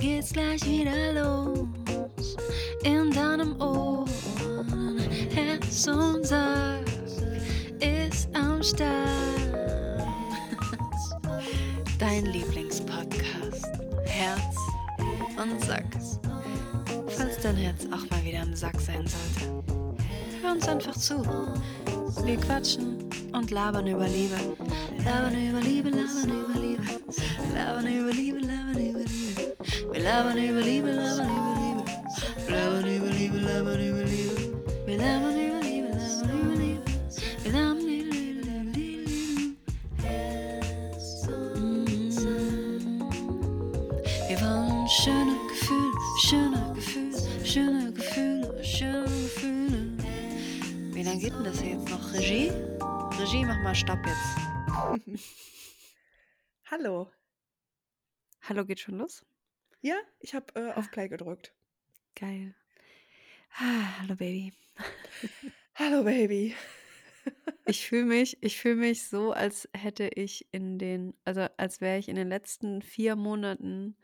geht's gleich wieder los. In deinem Ohr, Herz und Sack ist am Start. Dein Lieblingspodcast, Herz und Sack. Falls dein Herz auch mal wieder im Sack sein sollte, hör uns einfach zu. Wir quatschen und. Labern über Liebe, labern über Liebe. Labern über Liebe, labern über Liebe. Wir labern über Liebe, labern über Liebe. Labern über Liebe, labern über Liebe. Wir labern über Liebe, labern über Liebe. Wir labern über Liebe, labern über Liebe. Wir wollen schöne Gefühle, schöne Gefühle, schöne Gefühle, schöne Gefühle. Wie lange geht denn das hier jetzt noch? Regie? Regie, mach mal Stopp jetzt. Hallo. Hallo, geht schon los? Ja, ich habe äh, auf Play gedrückt. Geil. Ah, hallo, Baby. Hallo Baby. Ich fühle mich, ich fühle mich so, als hätte ich in den, also als wäre ich in den letzten vier Monaten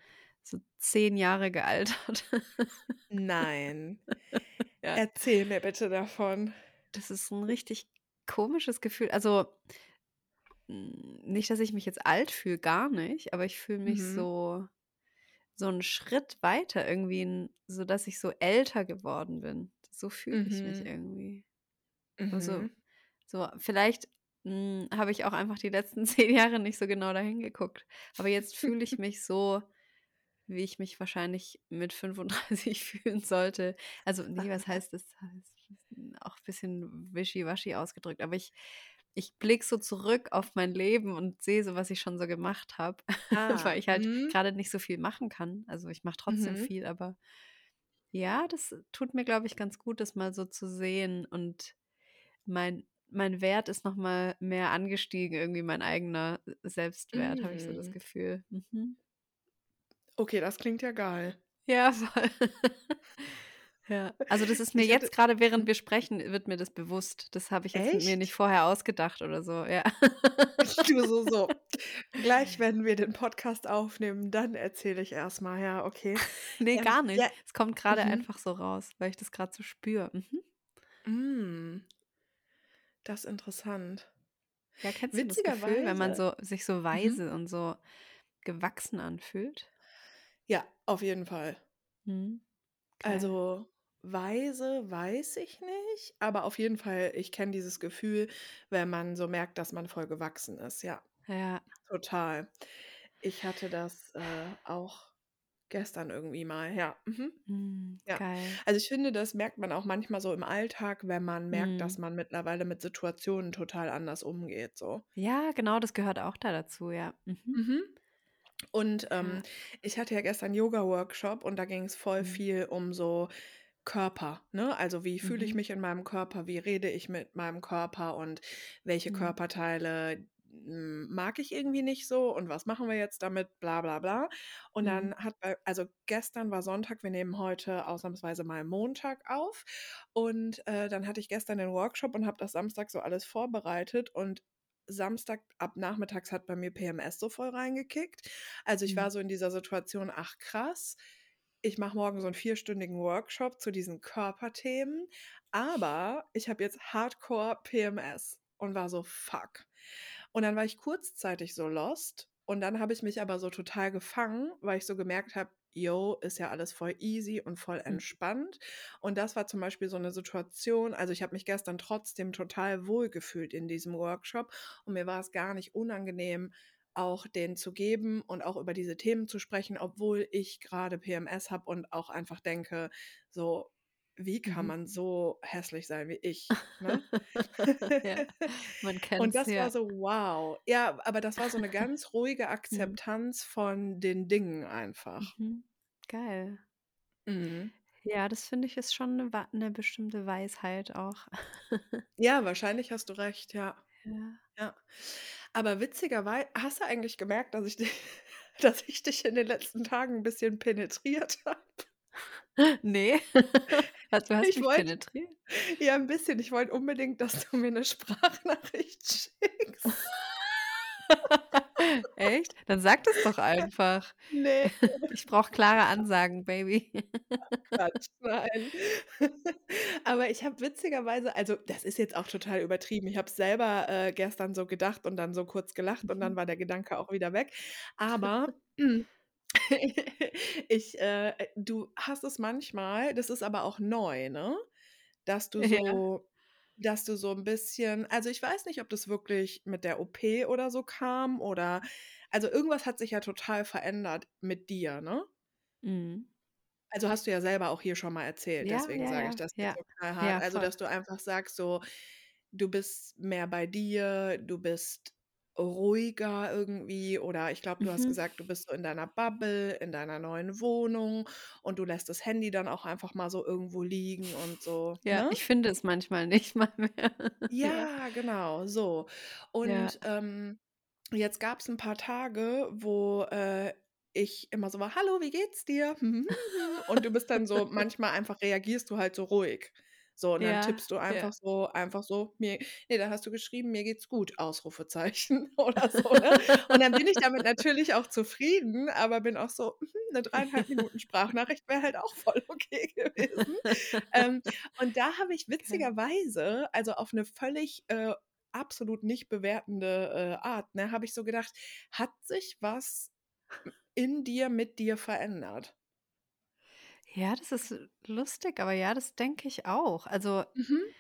so zehn Jahre gealtert. Nein. Ja. Erzähl mir bitte davon. Das ist ein richtig komisches Gefühl. Also nicht, dass ich mich jetzt alt fühle, gar nicht, aber ich fühle mich Mhm. so so einen Schritt weiter irgendwie, so dass ich so älter geworden bin. So fühle ich mich Mhm. irgendwie. Also Mhm. so vielleicht mm, habe ich auch einfach die letzten zehn Jahre nicht so genau dahin geguckt. Aber jetzt fühle ich mich so, wie ich mich wahrscheinlich mit 35 fühlen sollte. Also nee, was heißt das? Auch ein bisschen wischiwaschi ausgedrückt. Aber ich, ich blicke so zurück auf mein Leben und sehe so, was ich schon so gemacht habe, Ah. weil ich halt mhm. gerade nicht so viel machen kann. Also ich mache trotzdem Mhm. viel, aber ja, das tut mir, glaube ich, ganz gut, das mal so zu sehen. Und mein, mein Wert ist noch mal mehr angestiegen, irgendwie mein eigener Selbstwert, habe ich so das Mm. Gefühl. Mhm. Okay, das klingt ja geil. Ja, voll. ja, also das ist mir Ich hatte- jetzt gerade, während wir sprechen, wird mir das bewusst. Das habe ich jetzt mir nicht vorher ausgedacht oder so. Ja. Du so, so. Gleich, wenn wir den Podcast aufnehmen, dann erzähle ich erstmal. Ja, okay. nee, Ähm, gar nicht. ja. Es kommt gerade Mhm. einfach so raus, weil ich das gerade so spüre. Mhm. Mm. Das ist interessant. Ja, kennst du das Gefühl, wenn man so sich so weise und so gewachsen anfühlt? Ja, auf jeden Fall. Mhm. Geil. Also weise weiß ich nicht, aber auf jeden Fall, ich kenne dieses Gefühl, wenn man so merkt, dass man voll gewachsen ist. Ja, ja. total. Ich hatte das äh, auch gestern irgendwie mal. Ja. Mhm. Mhm. Ja. Geil. Also ich finde, das merkt man auch manchmal so im Alltag, wenn man merkt, dass Mhm. man mittlerweile mit Situationen total anders umgeht. So. Ja, genau, das gehört auch da dazu, ja. Mhm. Mhm. Und ähm, Ja. ich hatte ja gestern Yoga-Workshop und da ging es voll Mhm. viel um so Körper, ne? Also wie fühle ich Mhm. mich in meinem Körper, wie rede ich mit meinem Körper und welche Mhm. Körperteile mm, mag ich irgendwie nicht so und was machen wir jetzt damit, bla bla bla. Und Mhm. dann hat also gestern war Sonntag, wir nehmen heute ausnahmsweise mal Montag auf und äh, dann hatte ich gestern den Workshop und habe das Samstag so alles vorbereitet und Samstag ab nachmittags hat bei mir PMS so voll reingekickt. Also ich war Mhm. so in dieser Situation, ach krass, ich mache morgen so einen vierstündigen Workshop zu diesen Körperthemen, aber ich habe jetzt Hardcore PMS und war so, fuck. Und dann war ich kurzzeitig so lost und dann habe ich mich aber so total gefangen, weil ich so gemerkt habe, yo, ist ja alles voll easy und voll Mhm. entspannt. Und das war zum Beispiel so eine Situation, also ich habe mich gestern trotzdem total wohl gefühlt in diesem Workshop und mir war es gar nicht unangenehm, auch den zu geben und auch über diese Themen zu sprechen, obwohl ich gerade PMS habe und auch einfach denke, so, wie kann Mhm. man so hässlich sein wie ich? Ne? ja, man Und kennt's, das ja. war so, wow. Ja, aber das war so eine ganz ruhige Mhm. Akzeptanz von den Dingen einfach. Mhm. Geil. Mhm. Ja, das finde ich ist schon eine, eine bestimmte Weisheit auch. Ja, wahrscheinlich hast du recht, ja. ja. Ja. Aber witzigerweise, hast du eigentlich gemerkt, dass ich dich, dass ich dich in den letzten Tagen ein bisschen penetriert habe? Nee, Also, du hast Ich mich wollte penetriert? ja, ein bisschen. Ich wollte unbedingt, dass du mir eine Sprachnachricht schickst. Echt? Dann sag das doch einfach. Ne. Ich brauche klare Ansagen, Baby. Quatsch, nein. Aber ich habe witzigerweise also, das ist jetzt auch total übertrieben. Ich habe es selber, äh, gestern so gedacht und dann so kurz gelacht und dann Mhm. war der Gedanke auch wieder weg. Aber ich äh, äh, du hast es manchmal, das ist aber auch neu, ne, dass du Ja. Dass du so 'n bisschen also, ich weiß nicht, ob das wirklich mit der OP oder so kam oder also, irgendwas hat sich ja total verändert mit dir, ne? Mhm. Also, hast du ja selber auch hier schon mal erzählt, Ja, deswegen ja, sage ich das ja, so knallhart. ja, Also, dass du einfach sagst so, du bist mehr bei dir, du bist ruhiger irgendwie oder ich glaube, du hast Mhm. gesagt, du bist so in deiner Bubble, in deiner neuen Wohnung und du lässt das Handy dann auch einfach mal so irgendwo liegen und so, Ja, ne? ich finde es manchmal nicht mal mehr. Ja. Ja, genau, so. Ja. Und, ähm, jetzt gab's 'n paar Tage, wo, äh, ich immer so war: „Hallo, wie geht's dir?“ Und du bist dann so manchmal einfach reagierst du halt so ruhig. So, und dann Ja, tippst du ja. einfach so einfach so, mir ne, da hast du geschrieben: „Mir geht's gut!“ Ausrufezeichen oder so, ne? Und dann bin ich damit natürlich auch zufrieden, aber bin auch so: „Mhm, 'ne 3 1/2 Minuten Sprachnachricht wäre halt auch voll okay gewesen.“ Ähm, und da habe ich witzigerweise, also, auf 'ne völlig, äh, absolut nicht bewertende, äh, Art, ne, habe ich so gedacht: „Hat sich was in dir, mit dir verändert?“ Ja, das ist lustig, aber ja, das denke ich auch. Also Mhm.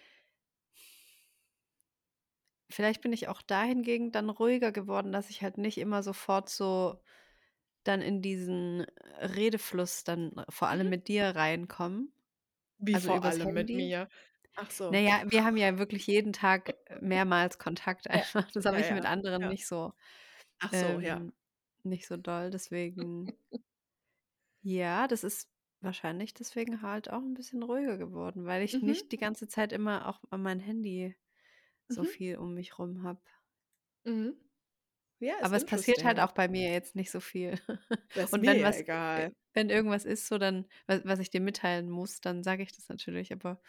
vielleicht bin ich auch dahingegen dann ruhiger geworden, dass ich halt nicht immer sofort so dann in diesen Redefluss dann vor allem Mhm. mit dir reinkomme, Wie also, vor übers allem mit Handy. mir? Ach so. ja, wir haben ja wirklich jeden Tag, äh, mehrmals Kontakt Ja, einfach. Das habe ja, ich mit ja, anderen ja. nicht so Ach so, ja. ähm, nicht so doll, deswegen ja, das ist wahrscheinlich deswegen halt auch 'n bisschen ruhiger geworden, weil ich Mhm. nicht die ganze Zeit immer auch an mein Handy so Mhm. viel um mich rum habe. Mhm. Ja, Aber es passiert halt auch bei mir jetzt nicht so viel. Das Und wenn was egal. wenn irgendwas ist so, dann wa was ich dir mitteilen muss, dann sage ich das natürlich, aber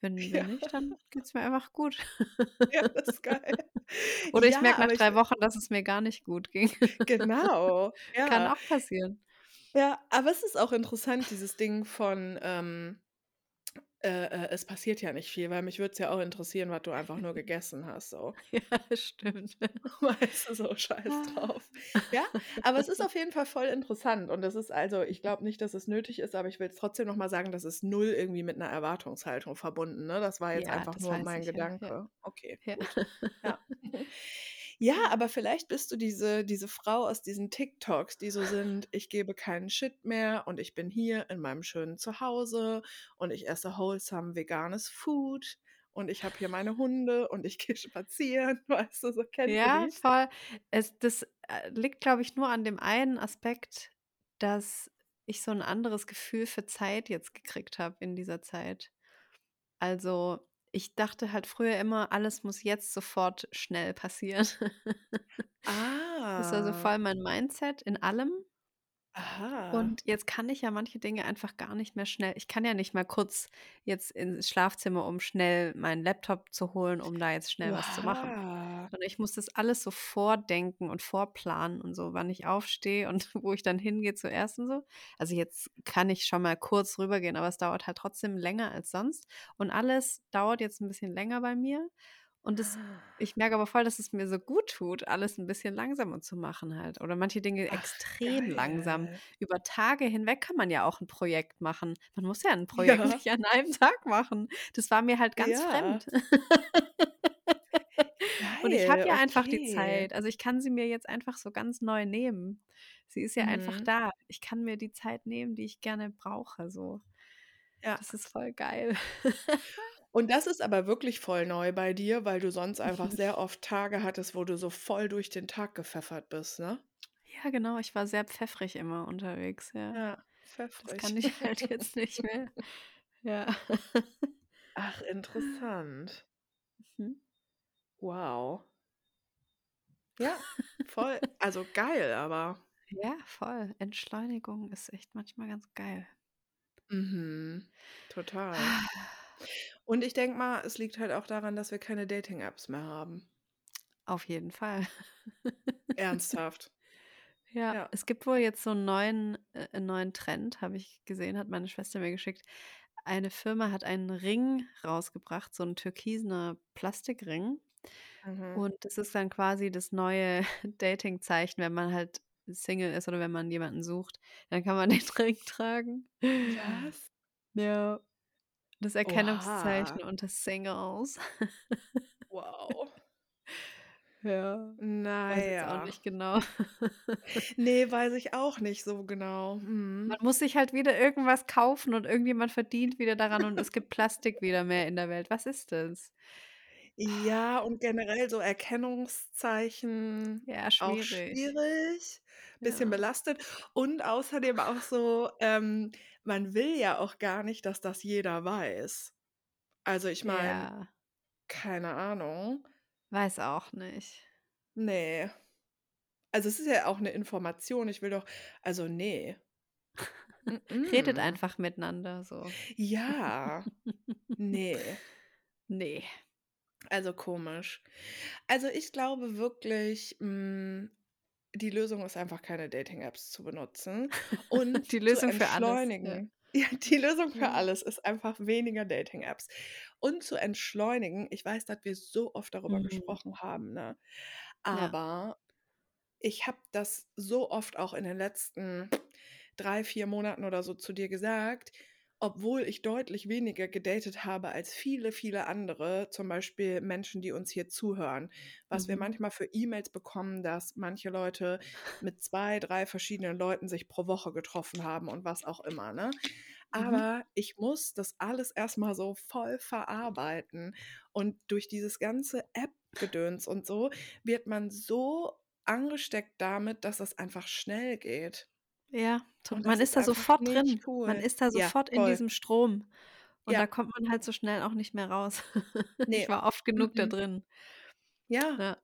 wenn wenn Ja. nicht, dann geht's mir einfach gut. Ja, das ist geil. Oder ich Ja, merke nach aber ich 3 Wochen, dass es mir gar nicht gut ging. Genau, Kann ja. auch passieren. Ja, aber es ist auch interessant, dieses Ding von, ähm, äh, äh, es passiert ja nicht viel, weil mich würde es ja auch interessieren, was du einfach nur gegessen hast so. Ja, stimmt. Weißt du, so scheiß drauf. Ja, aber es ist auf jeden Fall voll interessant und das ist also, ich glaube nicht, dass es nötig ist, aber ich will's trotzdem noch mal sagen, das ist 0 irgendwie mit 'ner Erwartungshaltung verbunden, ne? Das war jetzt Ja, einfach nur mein ich ja. Gedanke. Okay, Ja. gut. Ja. Ja, aber vielleicht bist du diese diese Frau aus diesen TikToks, die so sind: „Ich gebe keinen Shit mehr und ich bin hier in meinem schönen Zuhause und ich esse wholesome veganes Food und ich habe hier meine Hunde und ich gehe spazieren.“ Weißt du, so kennst du Ja, die? voll. Es das, äh, liegt, glaube ich, nur an dem einen Aspekt, dass ich so 'n anderes Gefühl für Zeit jetzt gekriegt habe in dieser Zeit. Also, ich dachte halt früher immer, alles muss jetzt sofort schnell passieren. Das war so Ah. voll mein Mindset in allem. Aha. Und jetzt kann ich ja manche Dinge einfach gar nicht mehr schnell ich kann ja nicht mal kurz jetzt ins Schlafzimmer, um schnell meinen Laptop zu holen, um da jetzt schnell was zu machen. Sondern ich muss das alles so vordenken und vorplanen und so, wann ich aufstehe und wo ich dann hingehe zuerst und so. Also, jetzt kann ich schon mal kurz rübergehen, aber es dauert halt trotzdem länger als sonst. Und alles dauert jetzt 'n bisschen länger bei mir. Und das ich merke aber voll, dass es mir so gut tut, alles 'n bisschen langsamer zu machen halt oder manche Dinge Ach, extrem langsam. geil. Über Tage hinweg kann man ja auch 'n Projekt machen. Man muss ja 'n Projekt Ja. nicht an einem Tag machen. Das war mir halt ganz Ja. fremd. Und ich habe Geil, ja einfach die okay. Zeit. Also, ich kann sie mir jetzt einfach so ganz neu nehmen. Sie ist ja einfach Mhm. da. Ich kann mir die Zeit nehmen, die ich gerne brauche so. Ja. Das ist voll geil. Und das ist aber wirklich voll neu bei dir, weil du sonst einfach sehr oft Tage hattest, wo du so voll durch den Tag gepfeffert bist, ne? Ja, genau, ich war sehr pfeffrig immer unterwegs, ja. Ja, Das pfeffrig. kann ich halt jetzt nicht mehr. Ja. Ach, interessant. Mhm. Wow. Ja, voll also, geil, aber. Ja, voll. Entschleunigung ist echt manchmal ganz geil. Mhm, total. Und ich denke mal, es liegt halt auch daran, dass wir keine Dating-Apps mehr haben. Auf jeden Fall. Ernsthaft. Ja, Ja. es gibt wohl jetzt so 'n neuen äh, neuen Trend, habe ich gesehen, hat meine Schwester mir geschickt. Eine Firma hat einen Ring rausgebracht, so 'n türkisener Plastikring. Mhm. Und das ist dann quasi das neue Datingzeichen, wenn man halt Single ist oder wenn man jemanden sucht, dann kann man den Ring tragen. Was? Ja, das Oha. Erkennungszeichen unter Singles. Wow. Ja, Na weiß jetzt auch nicht genau. Ne, weiß ich auch nicht so genau. Man Mhm. muss sich halt wieder irgendwas kaufen und irgendjemand verdient wieder daran und es gibt Plastik wieder mehr in der Welt. Was ist das? Ja, und generell so Erkennungszeichen Ja, auch schwierig. schwierig, bisschen Ja. belastet und außerdem auch so, ähm, man will ja auch gar nicht, dass das jeder weiß. Also, ich meine, Ja. keine Ahnung. Weiß auch nicht. Ne. Also, es ist ja auch 'ne Information. Ich will doch also, ne. Redet einfach miteinander so. Ja. Ne. Ne. Also, komisch. Also, ich glaube wirklich, hm, die Lösung ist einfach, keine Dating-Apps zu benutzen und Die zu Lösung für alles, ja. entschleunigen. Ja, die Lösung für Ja. alles ist einfach weniger Dating-Apps und zu entschleunigen ich weiß, dass wir so oft darüber Mhm. gesprochen haben, ne? Ja. Aber ich habe das so oft auch in den letzten 3, 4 Monaten oder so zu dir gesagt, obwohl ich deutlich weniger gedatet habe als viele, viele andere, zum Beispiel Menschen, die uns hier zuhören. Was wir Mhm. manchmal für E-Mails bekommen, dass manche Leute mit 2, 3 verschiedenen Leuten sich pro Woche getroffen haben und was auch immer, ne? Mhm. Aber ich muss das alles erst mal so voll verarbeiten und durch dieses ganze App-Gedöns und so wird man so angesteckt damit, dass es einfach schnell geht. Ja, Und man ist ist da sofort drin. Man cool. ist da Ja, sofort in voll. diesem Strom und da Ja. kommt man halt so schnell auch nicht mehr raus. Ich Ne. war oft genug da Mm-mm. drin. Ja. Ja.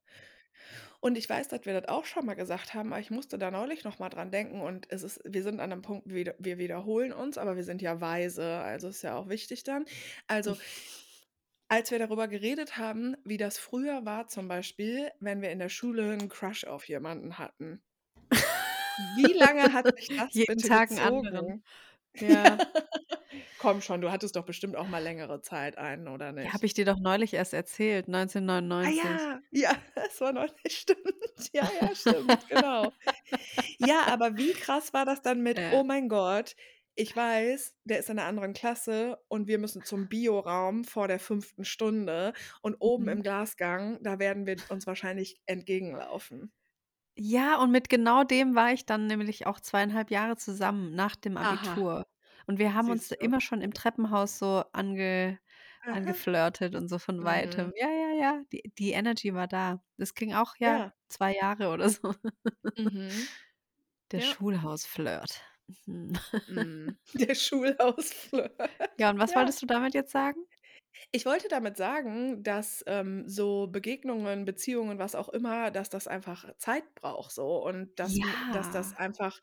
Und ich weiß, dass wir das auch schon mal gesagt haben, aber ich musste da neulich noch mal dran denken und es ist wir sind an 'nem Punkt, wir wir wiederholen uns, aber wir sind ja weise, also, ist ja auch wichtig dann. Also als wir darüber geredet haben, wie das früher war zum Beispiel, wenn wir in der Schule 'n Crush auf jemanden hatten. Wie lange hat sich das Jeden bitte Tag 'n anderen. gezogen? Ja. Ja. Komm schon, du hattest doch bestimmt auch mal längere Zeit einen, oder Ja, nicht? habe ich dir doch neulich erst erzählt, Ah 1999. ja, ja, das war neulich, stimmt. Ja, ja, stimmt, genau. Ja, aber wie krass war das dann mit: „Oh Ja. mein Gott, ich weiß, der ist in 'ner anderen Klasse und wir müssen zum Bioraum vor der 5. Stunde und oben Mhm. im Glasgang, da werden wir uns wahrscheinlich entgegenlaufen.“ Ja, und mit genau dem war ich dann nämlich auch 2 1/2 Jahre zusammen nach dem Aha. Abitur. Und wir haben uns Siehst du. immer schon im Treppenhaus so ange Aha. angeflirtet und so von Weitem. Mhm. Ja, ja, ja, die die Energy war da. Das ging auch, ja, Ja. 2 Jahre oder so. Mhm. Der Ja. Schulhausflirt. Mhm. Mhm. Der Schulhausflirt. Ja, und was Ja. wolltest du damit jetzt sagen? Ich wollte damit sagen, dass, ähm, so Begegnungen, Beziehungen, was auch immer, dass das einfach Zeit braucht so und dass dass das Ja. einfach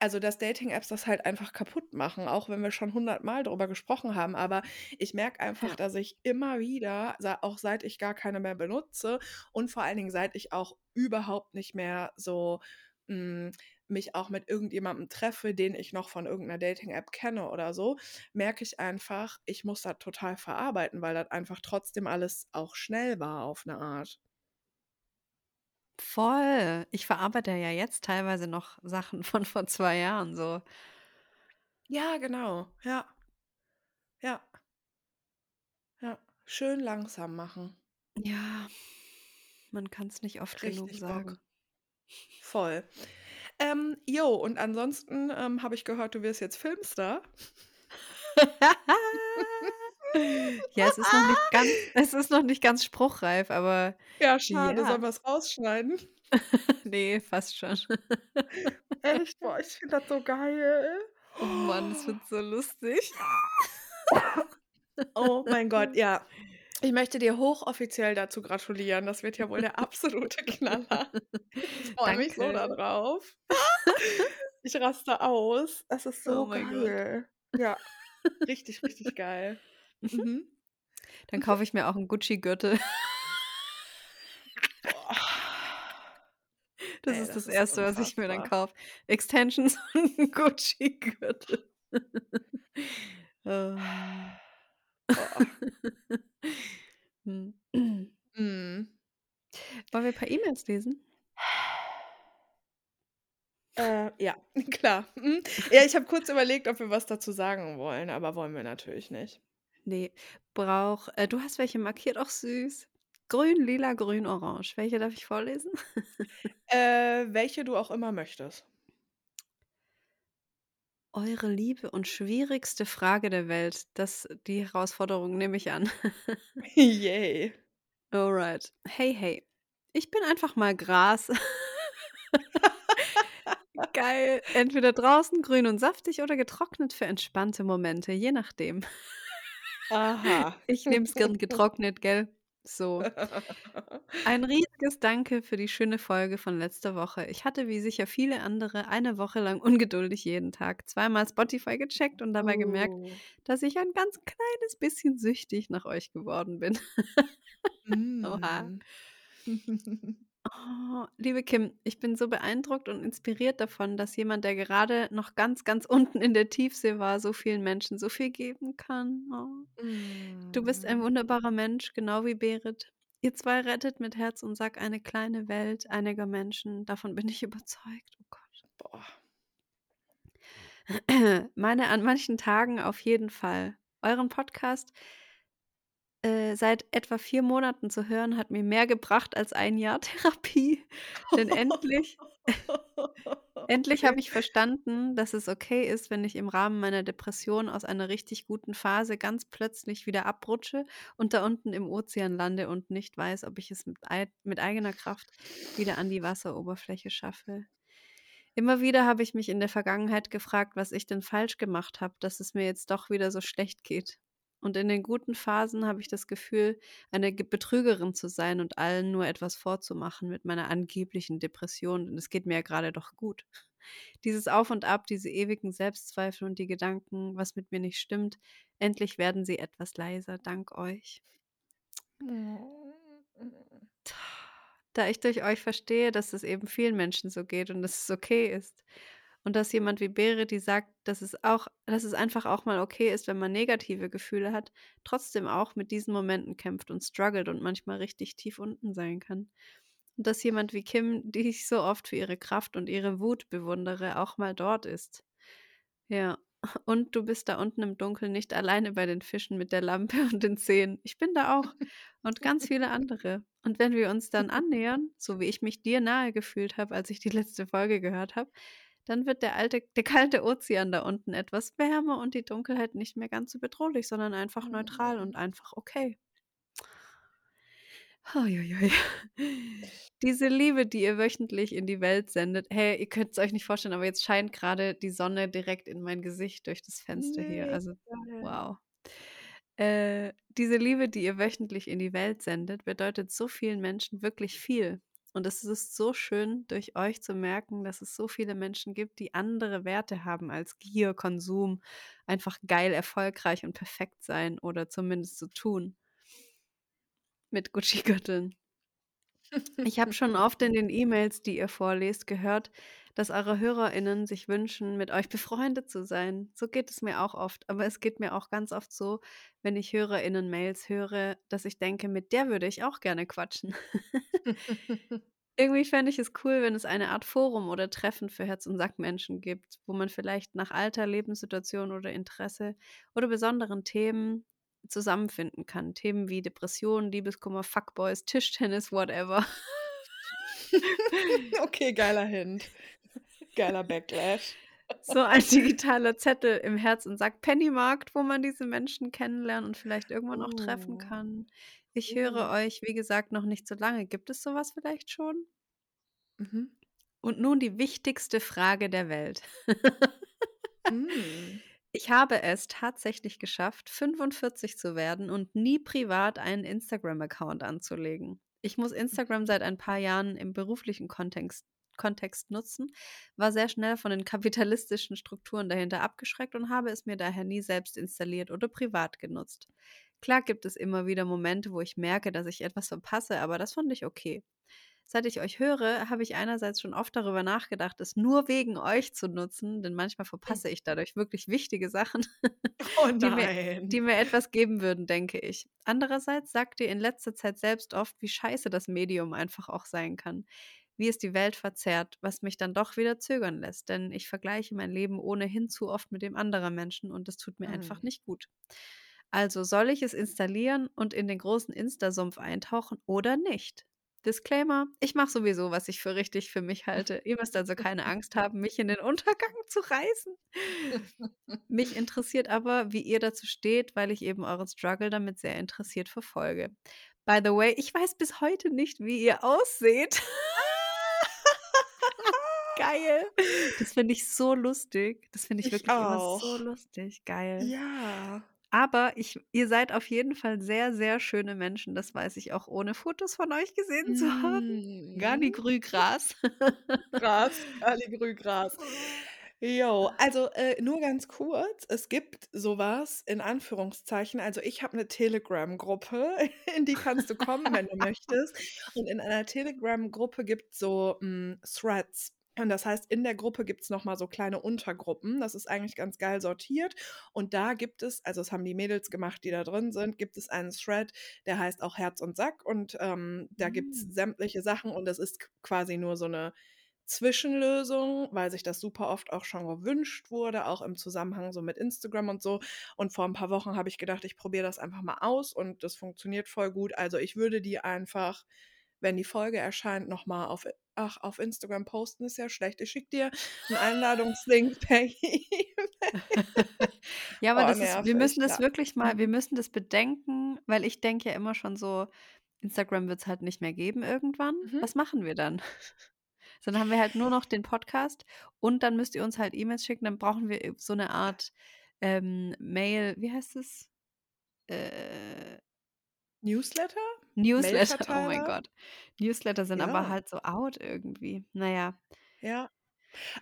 also, dass Dating-Apps das halt einfach kaputtmachen, auch wenn wir schon hundertmal drüber gesprochen haben. Aber ich merke einfach, Ja. dass ich immer wieder, sa auch seit ich gar keine mehr benutze und vor allen Dingen, seit ich auch überhaupt nicht mehr so, hm, mich auch mit irgendjemandem treffe, den ich noch von irgend 'ner Dating-App kenne oder so, merke ich einfach, ich muss das total verarbeiten, weil das einfach trotzdem alles auch schnell war auf 'ne Art. Voll. Ich verarbeite ja jetzt teilweise noch Sachen von vor 2 Jahren so. Ja, genau. Ja. Ja. Ja, schön langsam machen. Ja, man kann's nicht oft genug Richtig Bock. sagen. Voll. Ähm, jo, und ansonsten, ähm, habe ich gehört, du wirst jetzt Filmstar. Ja, es ist noch nicht ganz es ist noch nicht ganz spruchreif, aber Ja, schade. ja. Sollen wir's rausschneiden? Ne, fast schon. Echt? Boah, ich finde das so geil. Oh Mann, das wird so lustig. Oh mein Gott, ja. Ich möchte dir hochoffiziell dazu gratulieren. Das wird ja wohl der absolute Knaller. Ich freue mich so da Danke. drauf. Ich raste aus. Es ist Oh so Gott. geil. Ja, richtig, richtig geil. Mhm. Dann kaufe ich mir auch 'n Gucci-Gürtel. Das Ey, ist das das ist Erste, was ich mir dann kaufe. Extensions und 'n Gucci-Gürtel. Oh. Boah. Hm. Mhm. Wollen wir paar E-Mails lesen? Äh, ja, klar. Mhm. Ja, ich habe kurz überlegt, ob wir was dazu sagen wollen, aber wollen wir natürlich nicht. Ne, brauch äh, du hast welche markiert? Ach süß. Grün, lila, grün, orange. Welche darf ich vorlesen? Äh, welche du auch immer möchtest. Eure liebe und schwierigste Frage der Welt. Das die Herausforderung nehme ich an. Yay. Alright. Hey, hey. Ich bin einfach mal Gras. Geil. Entweder draußen grün und saftig oder getrocknet für entspannte Momente, je nachdem. Aha. Ich nehme es gern getrocknet, gell? So. Ein riesiges Danke für die schöne Folge von letzter Woche. Ich hatte wie sicher viele andere eine Woche lang ungeduldig jeden Tag zweimal Spotify gecheckt und dabei gemerkt, Oh. dass ich ein ganz kleines bisschen süchtig nach euch geworden bin. Oha. Mm. Oh, liebe Kim, ich bin so beeindruckt und inspiriert davon, dass jemand, der gerade noch ganz, ganz unten in der Tiefsee war, so vielen Menschen so viel geben kann. Oh. Du bist ein Mm. wunderbarer Mensch, genau wie Berit. Ihr zwei rettet mit Herz und Sack eine kleine Welt einiger Menschen. Davon bin ich überzeugt. Oh Gott. Boah. Meine an manchen Tagen auf jeden Fall. Euren Podcast äh, seit etwa 4 Monaten zu hören, hat mir mehr gebracht als ein Jahr Therapie. Denn endlich endlich habe ich verstanden, dass es okay ist, wenn ich im Rahmen meiner Depression aus einer richtig guten Phase ganz plötzlich wieder abrutsche und da unten im Ozean lande und nicht weiß, ob ich es mit ei mit eigener Kraft wieder an die Wasseroberfläche schaffe. Immer wieder habe ich mich in der Vergangenheit gefragt, was ich denn falsch gemacht habe, dass es mir jetzt doch wieder so schlecht geht. Und in den guten Phasen habe ich das Gefühl, eine Ge Betrügerin zu sein und allen nur etwas vorzumachen mit meiner angeblichen Depression, und es geht mir ja grade doch gut. Dieses Auf und Ab, diese ewigen Selbstzweifel und die Gedanken, was mit mir nicht stimmt, endlich werden sie etwas leiser, dank euch. Da ich durch euch verstehe, dass es eben vielen Menschen so geht und dass es okay ist. Und dass jemand wie Berit, die sagt, dass es auch dass es einfach auch mal okay ist, wenn man negative Gefühle hat, trotzdem auch mit diesen Momenten kämpft und struggelt und manchmal richtig tief unten sein kann. Und dass jemand wie Kim, die ich so oft für ihre Kraft und ihre Wut bewundere, auch mal dort ist. Ja. Und du bist da unten im Dunkeln nicht alleine bei den Fischen mit der Lampe und den Zehen. Ich bin da auch und ganz viele andere. Und wenn wir uns dann annähern, so wie ich mich dir nahe gefühlt habe, als ich die letzte Folge gehört habe, dann wird der alte der kalte Ozean da unten etwas wärmer und die Dunkelheit nicht mehr ganz so bedrohlich, sondern einfach neutral und einfach okay. Hoi. Diese Liebe, die ihr wöchentlich in die Welt sendet hey, ihr könnt's euch nicht vorstellen, aber jetzt scheint grade die Sonne direkt in mein Gesicht durch das Fenster hier. Ne, Also, wow. Äh, diese Liebe, die ihr wöchentlich in die Welt sendet, bedeutet so vielen Menschen wirklich viel. Und es ist so schön, durch euch zu merken, dass es so viele Menschen gibt, die andere Werte haben als Gier, Konsum, einfach geil, erfolgreich und perfekt sein oder zumindest so tun. Mit Gucci-Gürteln. Ich habe schon oft in den E-Mails, die ihr vorlest, gehört, dass eure HörerInnen sich wünschen, mit euch befreundet zu sein. So geht es mir auch oft, aber es geht mir auch ganz oft so, wenn ich HörerInnen-Mails höre, dass ich denke: „Mit der würde ich auch gerne quatschen.“ Irgendwie fände ich es cool, wenn es eine Art Forum oder Treffen für Herz und Sack-Menschen gibt, wo man vielleicht nach Alter, Lebenssituation oder Interesse oder besonderen Themen zusammenfinden kann. Themen wie Depressionen, Liebeskummer, Fuckboys, Tischtennis, whatever. Okay, geiler Hint. Geiler Backlash. So ein digitaler Zettel im Herz und Sack Pennymarkt, wo man diese Menschen kennenlernen und vielleicht irgendwann auch treffen Oh. kann. Ich höre Oh. euch, wie gesagt, noch nicht so lange. Gibt es so was vielleicht schon? Mhm. Und nun die wichtigste Frage der Welt. Hm. Ich habe es tatsächlich geschafft, 45 zu werden und nie privat einen Instagram-Account anzulegen. Ich muss Instagram seit ein paar Jahren im beruflichen Kontext Kontext nutzen, war sehr schnell von den kapitalistischen Strukturen dahinter abgeschreckt und habe es mir daher nie selbst installiert oder privat genutzt. Klar gibt es immer wieder Momente, wo ich merke, dass ich etwas verpasse, aber das fand ich okay. Seit ich euch höre, habe ich einerseits schon oft darüber nachgedacht, es nur wegen euch zu nutzen, denn manchmal Hm. verpasse ich dadurch wirklich wichtige Sachen, Oh die mir die mir etwas geben würden, denke ich. Andererseits sagt ihr in letzter Zeit selbst oft, wie scheiße das Medium einfach auch sein kann. Wie es die Welt verzerrt, was mich dann doch wieder zögern lässt, denn ich vergleiche mein Leben ohnehin zu oft mit dem anderer Menschen und es tut mir einfach Mhm. nicht gut. Also soll ich es installieren und in den großen Insta-Sumpf eintauchen oder nicht? Disclaimer, ich mache sowieso, was ich für richtig für mich halte. Ihr müsst also keine Angst haben, mich in den Untergang zu reißen. Mich interessiert aber, wie ihr dazu steht, weil ich eben euren Struggle damit sehr interessiert verfolge. By the way, ich weiß bis heute nicht, wie ihr ausseht. Geil. Das finde ich so lustig. Das finde ich Ich wirklich immer so auch. lustig. Geil. Ja. Aber ich ihr seid auf jeden Fall sehr, sehr schöne Menschen. Das weiß ich auch, ohne Fotos von euch gesehen zu haben. Garni Mhm. Grü Gras. Gras, Galligrü Gras. Jo, also, äh, nur ganz kurz, es gibt so was in Anführungszeichen also, ich habe 'ne Telegram-Gruppe, in die kannst du kommen, wenn du möchtest. Und in einer Telegram-Gruppe gibt's so, hm, Threads. Und das heißt, in der Gruppe gibt's noch mal so kleine Untergruppen. Das ist eigentlich ganz geil sortiert. Und da gibt es also, das haben die Mädels gemacht, die da drin sind, gibt es einen Thread, der heißt auch Herz und Sack und, ähm, da gibt's Hm. sämtliche Sachen und das ist quasi nur so 'ne Zwischenlösung, weil sich das super oft auch schon gewünscht wurde, auch im Zusammenhang so mit Instagram und so. Und vor 'n paar Wochen habe ich gedacht, ich probiere das einfach mal aus und das funktioniert voll gut. Also, ich würde die einfach, wenn die Folge erscheint, noch mal auf ach, auf Instagram posten ist ja schlecht. Ich schicke dir 'n Einladungslink per E-Mail. Ja, aber Oh, das ist wir müssen das ja. wirklich mal wir Mhm. müssen das bedenken, weil ich denke ja immer schon so, Instagram wird's halt nicht mehr geben irgendwann. Mhm. Was machen wir dann? Dann haben wir halt nur noch den Podcast und dann müsst ihr uns halt E-Mails schicken, dann brauchen wir, so 'ne Art, ähm, Mail wie heißt es? Äh Newsletter? Newsletter, oh mein? Gott. Newsletter sind aber Ja. halt so out irgendwie. Na ja.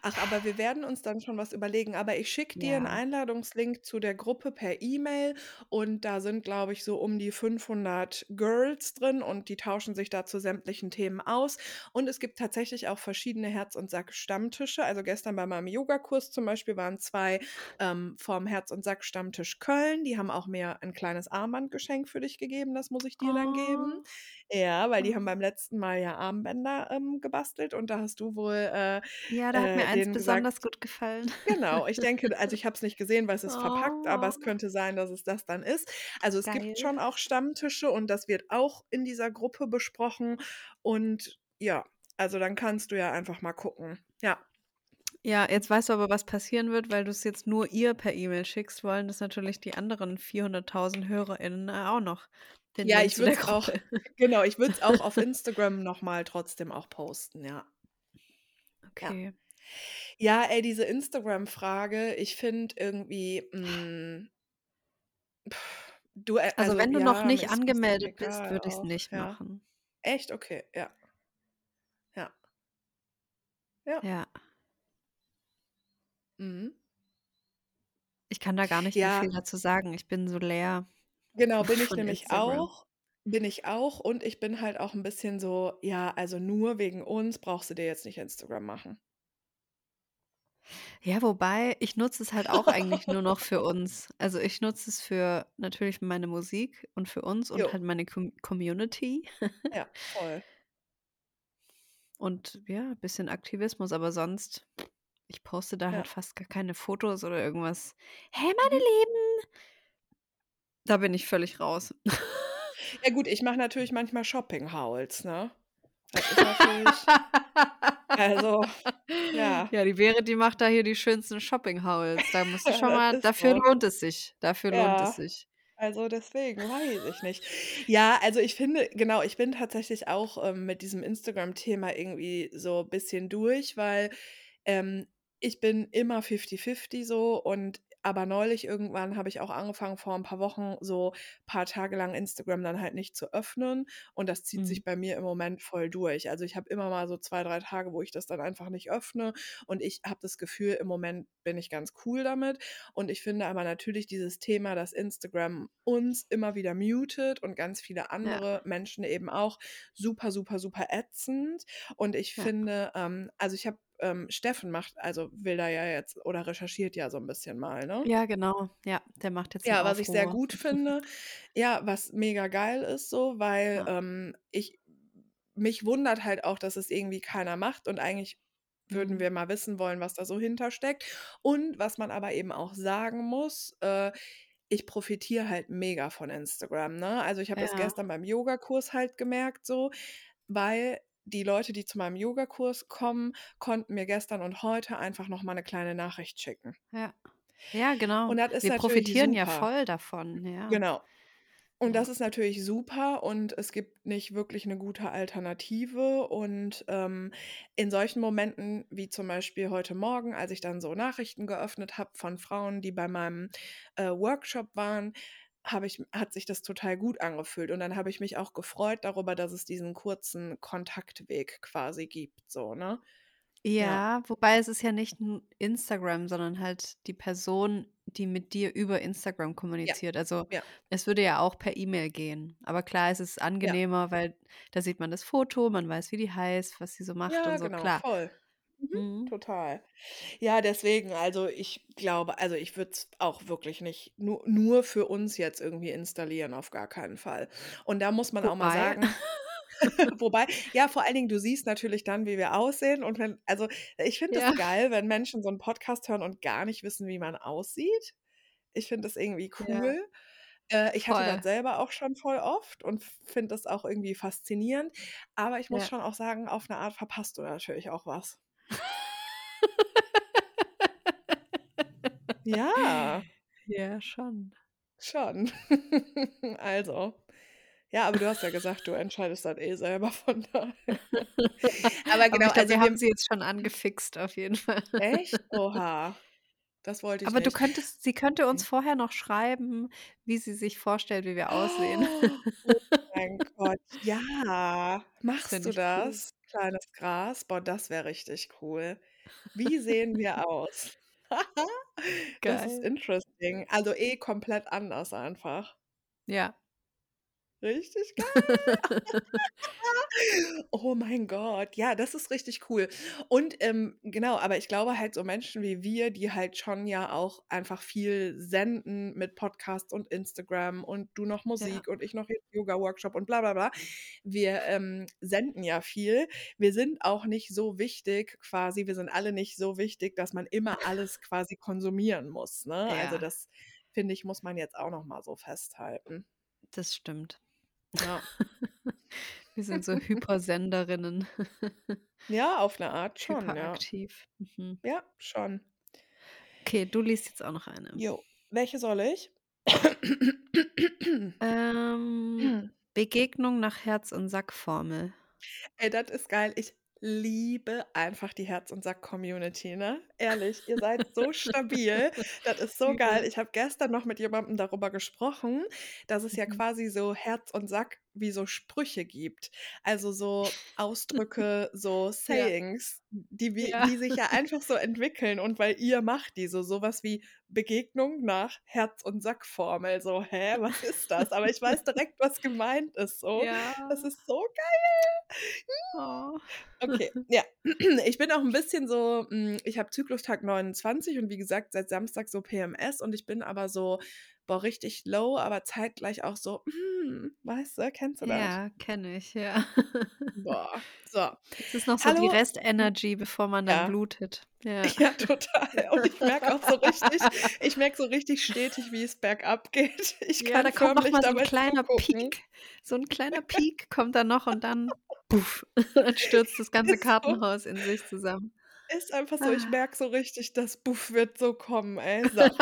Ach, aber wir werden uns dann schon was überlegen. Aber ich schicke dir 'n Ja. Einladungslink zu der Gruppe per E-Mail und da sind, glaube ich, so um die 500 Girls drin und die tauschen sich da zu sämtlichen Themen aus. Und es gibt tatsächlich auch verschiedene Herz und Sack-Stammtische. Also, gestern bei meinem Yogakurs zum Beispiel waren 2, ähm, vom Herz und Sack-Stammtisch Köln. Die haben auch mir 'n kleines Armbandgeschenk für dich gegeben, das muss ich dir dann geben. Oh. Ja, weil die haben Oh. beim letzten Mal ja Armbänder, ähm, gebastelt und da hast du wohl, äh, Ja, da hat mir äh, eins denen besonders gesagt gut gefallen. genau, ich denke also, ich habe es nicht gesehen, weil es ist verpackt, aber es Oh. könnte sein, dass es das dann ist. Also, es gibt Geil. schon auch Stammtische und das wird auch in dieser Gruppe besprochen. Und ja, also, dann kannst du ja einfach mal gucken. Ja. Ja, jetzt weißt du aber, was passieren wird, weil du's jetzt nur ihr per E-Mail schickst, wollen das natürlich die anderen 400.000 HörerInnen auch noch, Ja, ich würde es auch genau, ich würde es auch auf Instagram noch mal trotzdem auch posten, ja. Ja. Okay. Ja, ey, diese Instagram-Frage, ich finde irgendwie, hm du, äh Also, also, wenn du noch ja, mir nicht angemeldet bist, würde ich's auch, nicht ja. machen. Echt? Okay, ja. Ja. Ja. Ja. Mhm. Ich kann da gar nicht mehr Ja. viel dazu sagen. Ich bin so leer Genau, bin ich von nämlich Instagram. auch. Bin ich auch und ich bin halt auch 'n bisschen so: „Ja, also, nur wegen uns brauchst du dir jetzt nicht Instagram machen.“ Ja, wobei, ich nutze es halt auch eigentlich nur noch für uns. Also, ich nutze es für natürlich meine Musik und für uns und Jo. halt meine Com Community. Ja, voll. Und ja, bisschen Aktivismus, aber sonst ich poste da halt Ja. fast gar keine Fotos oder irgendwas. „Hey, meine Mhm. Lieben!“ Da bin ich völlig raus. Ja gut, ich mache natürlich manchmal Shopping-Hauls, ne? Das ist natürlich also, ja. Ja, die Vere, die macht da hier die schönsten Shopping-Hauls. Da musst du schon mal dafür so. lohnt es sich. Dafür lohnt es Ja, sich. also, deswegen weiß ich nicht. Ja, also, ich finde genau, ich bin tatsächlich auch, ähm, mit diesem Instagram-Thema irgendwie so bisschen durch, weil, ähm, ich bin immer fifty-fifty so und aber neulich irgendwann habe ich auch angefangen, vor ein paar Wochen so paar Tage lang Instagram dann halt nicht zu öffnen und das zieht sich Mhm. bei mir im Moment voll durch. Also, ich habe immer mal so 2, 3 Tage, wo ich das dann einfach nicht öffne und ich habe das Gefühl, im Moment bin ich ganz cool damit und ich finde aber natürlich dieses Thema, dass Instagram uns immer wieder mutet und ganz viele Ja. andere Menschen eben auch super, super, super ätzend und ich Ja. finde, ähm also, ich habe ähm, Steffen macht also, will da ja jetzt oder recherchiert ja so 'n bisschen mal, ne? Ja, genau. Ja, der macht jetzt Ja, was ich sehr Aufruhr. gut finde ja, was mega geil ist so, weil, Ja. ähm, ich mich wundert halt auch, dass es irgendwie keiner macht und eigentlich würden Mhm. wir mal wissen wollen, was da so hintersteckt. Und was man aber eben auch sagen muss, äh, ich profitiere halt mega von Instagram, ne? Also, ich habe das Ja. gestern beim Yogakurs halt gemerkt so, weil die Leute, die zu meinem Yogakurs kommen, konnten mir gestern und heute einfach noch mal 'ne kleine Nachricht schicken. Ja. Ja, genau. Und das ist Wir profitieren ja super. voll davon, ja. Genau. Und Ja. das ist natürlich super und es gibt nicht wirklich 'ne gute Alternative und, ähm, in solchen Momenten, wie zum Beispiel heute Morgen, als ich dann so Nachrichten geöffnet habe von Frauen, die bei meinem, äh, Workshop waren, habe ich hat sich das total gut angefühlt und dann habe ich mich auch gefreut darüber, dass es diesen kurzen Kontaktweg quasi gibt so, ne? Ja. Ja, wobei es ist ja nicht Instagram, sondern halt die Person, die mit dir über Instagram Ja. kommuniziert. Also, Ja. es würde ja auch per E-Mail gehen. Aber klar, es ist Ja. angenehmer, weil da sieht man das Foto, man weiß, wie die heißt, was sie so macht Ja, und so, genau, klar. voll. Mhm, Mhm. total. Ja, deswegen, also, ich glaube also, ich würde es auch wirklich nicht nu nur für uns jetzt irgendwie installieren, auf gar keinen Fall. Und da muss man auch mal Wobei sagen wobei ja, vor allen Dingen, du siehst natürlich dann, wie wir aussehen und wenn also, ich finde Ja. es geil, wenn Menschen so 'n Podcast hören und gar nicht wissen, wie man aussieht. Ich finde das irgendwie Ja. cool. Äh, ich hatte das Voll. selber auch schon voll oft und finde das auch irgendwie faszinierend. Aber ich muss Ja. schon auch sagen, auf 'ne Art verpasst du natürlich auch was. Ja. Ja, schon. Schon. Also ja, aber du hast ja gesagt, du entscheidest das eh selber, von daher. Aber Aber genau, ich glaube, also wir haben sie jetzt schon angefixt auf jeden Fall. Echt? Oha. Das wollte ich Aber du nicht. könntest sie könnte uns vorher noch schreiben, wie sie sich vorstellt, wie wir aussehen. Oh mein Gott, ja. Das Machst fände du ich cool. das, kleines Gras? Boah, das wäre richtig cool. Wie sehen wir aus? Das ist Geil. interesting. Also, eh komplett anders einfach. Ja. Richtig geil. Oh mein Gott. Ja, das ist richtig cool. Und, ähm, genau, aber ich glaube halt so Menschen wie wir, die halt schon ja auch einfach viel senden mit Podcasts und Instagram und du noch Ja. Musik und ich noch Yoga-Workshop und bla bla bla. Wir, ähm, senden ja viel. Wir sind auch nicht so wichtig quasi wir sind alle nicht so wichtig, dass man immer alles quasi konsumieren muss, ne? Also, Ja. das, finde ich, muss man jetzt auch noch mal so festhalten. Das stimmt. Ja. Wir sind so Hypersenderinnen. Ja, auf 'ne Art schon, ja. Hyperaktiv. Mhm. Ja, schon. Okay, du liest jetzt auch noch eine. Jo. Welche soll ich? Ähm, Begegnung nach Herz und Sack-Formel. Ey, das ist geil. Ich liebe einfach die Herz und Sack-Community, ne? Ehrlich, ihr seid so stabil. Das ist so geil. Ich habe gestern noch mit jemandem darüber gesprochen, dass es ja Mhm. quasi so Herz und Sack wie so Sprüche gibt. Also, so Ausdrücke, so Ja. Sayings, die wi Ja. die sich ja einfach so entwickeln und weil ihr macht die so so was wie Begegnung nach Herz und Sack-Formel. So: „Hä, was ist das?“ Aber ich weiß direkt, was gemeint ist so. Das Ja. ist so geil. Oh. Okay, ja. Ich bin auch 'n bisschen so hm, ich habe Zyklustag 29 und wie gesagt, seit Samstag so PMS und ich bin aber so, boah, richtig low, aber zeitgleich auch so, hm, weißt du, kennst du das? Ja, kenne ich, ja. Boah, so. Das ist noch so die Rest-Energy, bevor man dann Ja. blutet. Ja. Ja, total. Und ich merke auch so richtig ich merke so richtig stetig, wie es bergab geht. Ich Ja, kann da kommt noch mal so 'n dabei kleiner zugucken. Peak. So 'n kleiner Peak kommt dann noch und dann puff, dann stürzt das ganze Ist so. Kartenhaus in sich zusammen. Ist einfach so, ich Ah. merke so richtig, das Buff wird so kommen, ey. So.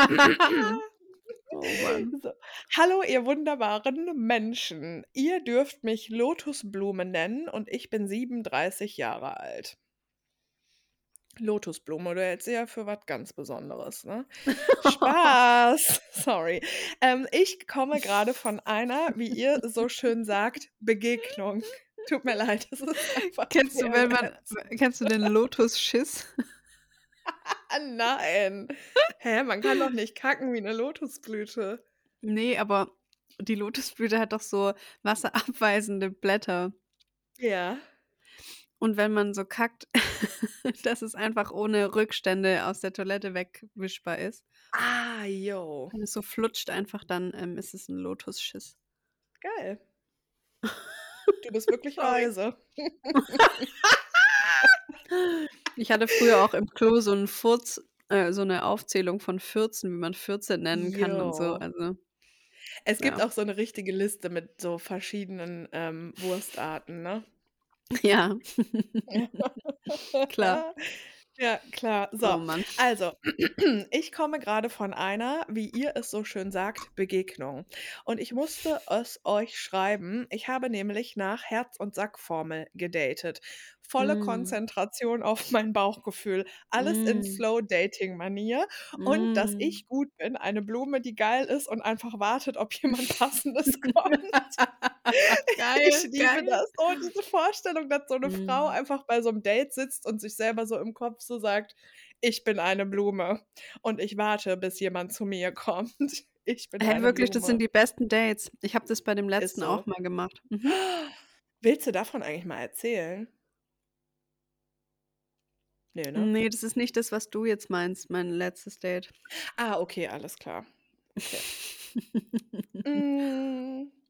Oh Mann. So. Hallo, ihr wunderbaren Menschen. Ihr dürft mich Lotusblume nennen und ich bin 37 Jahre alt. Lotusblume, du hältst sie ja für was ganz Besonderes, ne? Spaß, sorry. Ähm, ich komme gerade von einer, wie ihr so schön sagt, Begegnung. Tut mir leid, das ist einfach Kennst du, wenn man kennst du den Lotusschiss? Nein. Hä, man kann doch nicht kacken wie 'ne Lotusblüte. Ne, aber die Lotusblüte hat doch so wasserabweisende Blätter. Ja. Und wenn man so kackt, dass es einfach ohne Rückstände aus der Toilette wegwischbar ist. Ah, jo. Wenn es so flutscht einfach, dann, ähm, ist es 'n Lotusschiss. Geil. Du bist wirklich weise. Ich hatte früher auch im Klo so 'n Furz äh, so 'ne Aufzählung von Fürzen, wie man Fürze nennen kann und so, Jo. also Es gibt ja. auch so 'ne richtige Liste mit so verschiedenen, ähm, Wurstarten, ne? Ja. Klar. Ja, klar. Oh So, Mann. also, ich komme grade von einer, wie ihr es so schön sagt, Begegnung. Und ich musste es euch schreiben. Ich habe nämlich nach Herz-und-Sack-Formel gedatet. Volle Mm. Konzentration auf mein Bauchgefühl. Alles in Mm. Slow-Dating-Manier. Und dass Mm. ich gut bin, eine Blume, die geil ist und einfach wartet, ob jemand Passendes kommt. Geil, Ich liebe geil. das so, diese Vorstellung, dass so 'ne Frau Mhm. einfach bei so 'm Date sitzt und sich selber so im Kopf so sagt: „Ich bin eine Blume und ich warte, bis jemand zu mir kommt. Ich bin Hey, eine wirklich, das sind Blume.“ die besten Dates. Ich habe das bei dem letzten so. auch mal gemacht. Mhm. Willst du davon eigentlich mal erzählen? Ne, ne? Ne, das ist nicht das, was du jetzt meinst, mein letztes Date. Ah, okay, alles klar. Okay. Hm.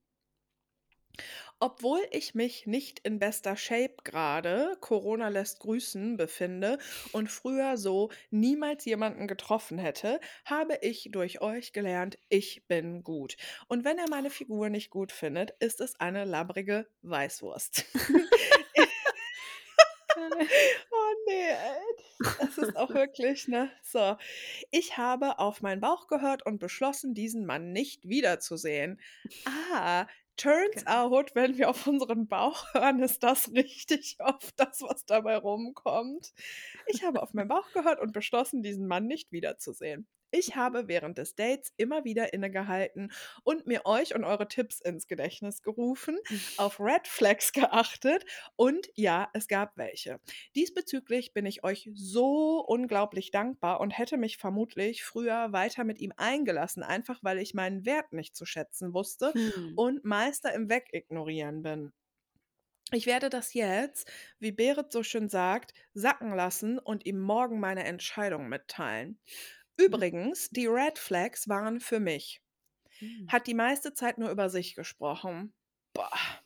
Obwohl ich mich nicht in bester Shape grade, Corona lässt grüßen, befinde und früher so niemals jemanden getroffen hätte, habe ich durch euch gelernt, ich bin gut. Und wenn ihr meine Figur nicht gut findet, ist es eine labbrige Weißwurst. Oh ne, ey. Es ist auch wirklich, ne? So. Ich habe auf meinen Bauch gehört und beschlossen, diesen Mann nicht wiederzusehen. Ah, turns Geil. out, wenn wir auf unseren Bauch hören, ist das richtig oft das, was dabei rumkommt. Ich habe auf meinen Bauch gehört und beschlossen, diesen Mann nicht wiederzusehen. Ich habe während des Dates immer wieder innegehalten und mir euch und eure Tipps ins Gedächtnis gerufen, auf Red Flags geachtet und ja, es gab welche. Diesbezüglich bin ich euch so unglaublich dankbar und hätte mich vermutlich früher weiter mit ihm eingelassen, einfach weil ich meinen Wert nicht zu schätzen wusste Hm. und Meister im Wegignorieren bin. Ich werde das jetzt, wie Berit so schön sagt, sacken lassen und ihm morgen meine Entscheidung mitteilen. Mhm. Übrigens, die Red Flags waren für mich. Hm. Hat die meiste Zeit nur über sich gesprochen. Boah.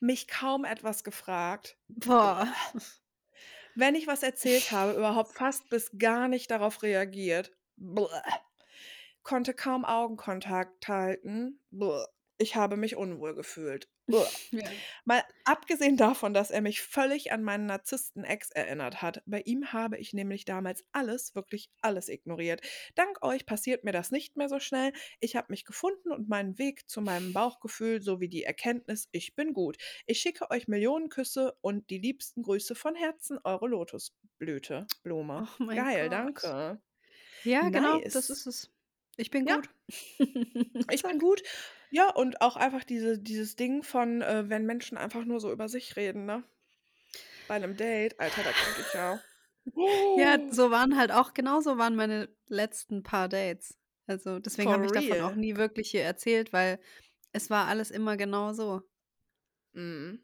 Mich kaum etwas gefragt. Boah. Wenn ich was erzählt habe, überhaupt fast bis gar nicht darauf reagiert. Bäh. Konnte kaum Augenkontakt halten. Bäh. Ich habe mich unwohl gefühlt. Ja. Mal abgesehen davon, dass er mich völlig an meinen Narzissten-Ex erinnert hat. Bei ihm habe ich nämlich damals alles, wirklich alles ignoriert. Dank euch passiert mir das nicht mehr so schnell. Ich habe mich gefunden und meinen Weg zu meinem Bauchgefühl sowie die Erkenntnis, ich bin gut. Ich schicke euch Millionen Küsse und die liebsten Grüße von Herzen, eure Lotusblüte, Blume. Oh Geil, Gott. danke. Ja, genau, das Nice. ist es. Ich bin Ja. gut. Ich bin gut. Ja, und auch einfach diese dieses Ding von, äh, wenn Menschen einfach nur so über sich reden, ne? Bei 'nem Date, Alter, da kriege ich ja Ja, so waren halt auch genauso waren meine letzten paar Dates. Also, deswegen habe ich davon auch nie wirklich hier erzählt, weil es war alles immer genau so. Mhm.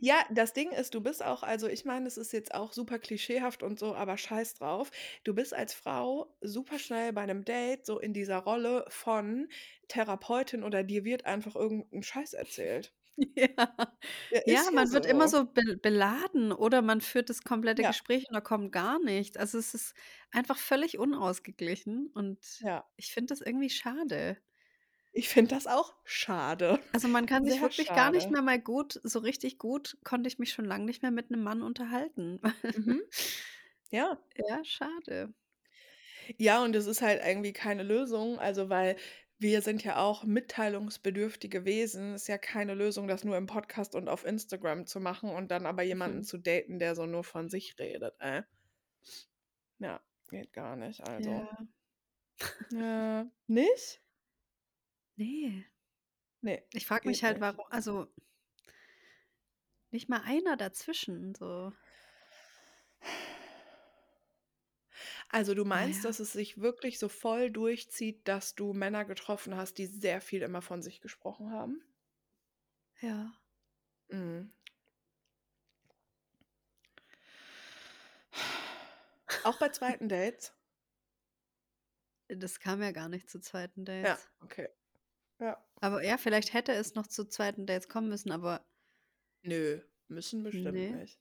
Ja, das Ding ist, du bist auch also, ich meine, das ist jetzt auch super klischeehaft und so, aber scheiß drauf. Du bist als Frau super schnell bei 'nem Date so in dieser Rolle von Therapeutin oder dir wird einfach irgend 'n Scheiß erzählt. Ja. Ja, Ja, ist ja man wird immer so. so bel beladen oder man führt das komplette Ja. Gespräch und da kommt gar nichts. Also, es ist einfach völlig unausgeglichen und Ja. ich finde das irgendwie schade. Ich finde das auch schade. Also, man kann sich Sehr wirklich gar nicht schade. mehr mal gut so richtig gut konnte ich mich schon lang nicht mehr mit 'nem Mann unterhalten. Mhm. Ja. Ja, schade. Ja, und das ist halt irgendwie keine Lösung, also, weil wir sind ja auch mitteilungsbedürftige Wesen. Ist ja keine Lösung, das nur im Podcast und auf Instagram zu machen und dann aber jemanden Mhm. zu daten, der so nur von sich redet, äh. Ja, geht gar nicht, also. Ja. Ja. Nicht? Ne. Ne, Ich frage mich halt, nicht. waru also nicht mal einer dazwischen, so. Also, du meinst, ja. dass es sich wirklich so voll durchzieht, dass du Männer getroffen hast, die sehr viel immer von sich gesprochen haben? Ja. Mhm. Auch bei zweiten Dates? Das kam ja gar nicht zu zweiten Ja, Dates. okay. Ja. Aber ja, vielleicht hätte es noch zu zweiten Dates kommen müssen, aber Nö, müssen bestimmt Ne. nicht.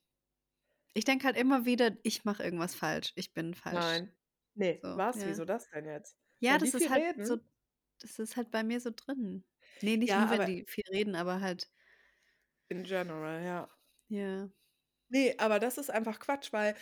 Ich denke halt immer wieder, ich mache irgendwas falsch. Ich bin falsch. Nein. Ne, So, was? ja. Wieso das denn jetzt? Ja, Wenn das ist halt reden? so das ist halt bei mir so drin. Ne, nicht Ja, nur, wenn die viel reden, aber halt In general, ja. Ja. Ne, aber das ist einfach Quatsch, weil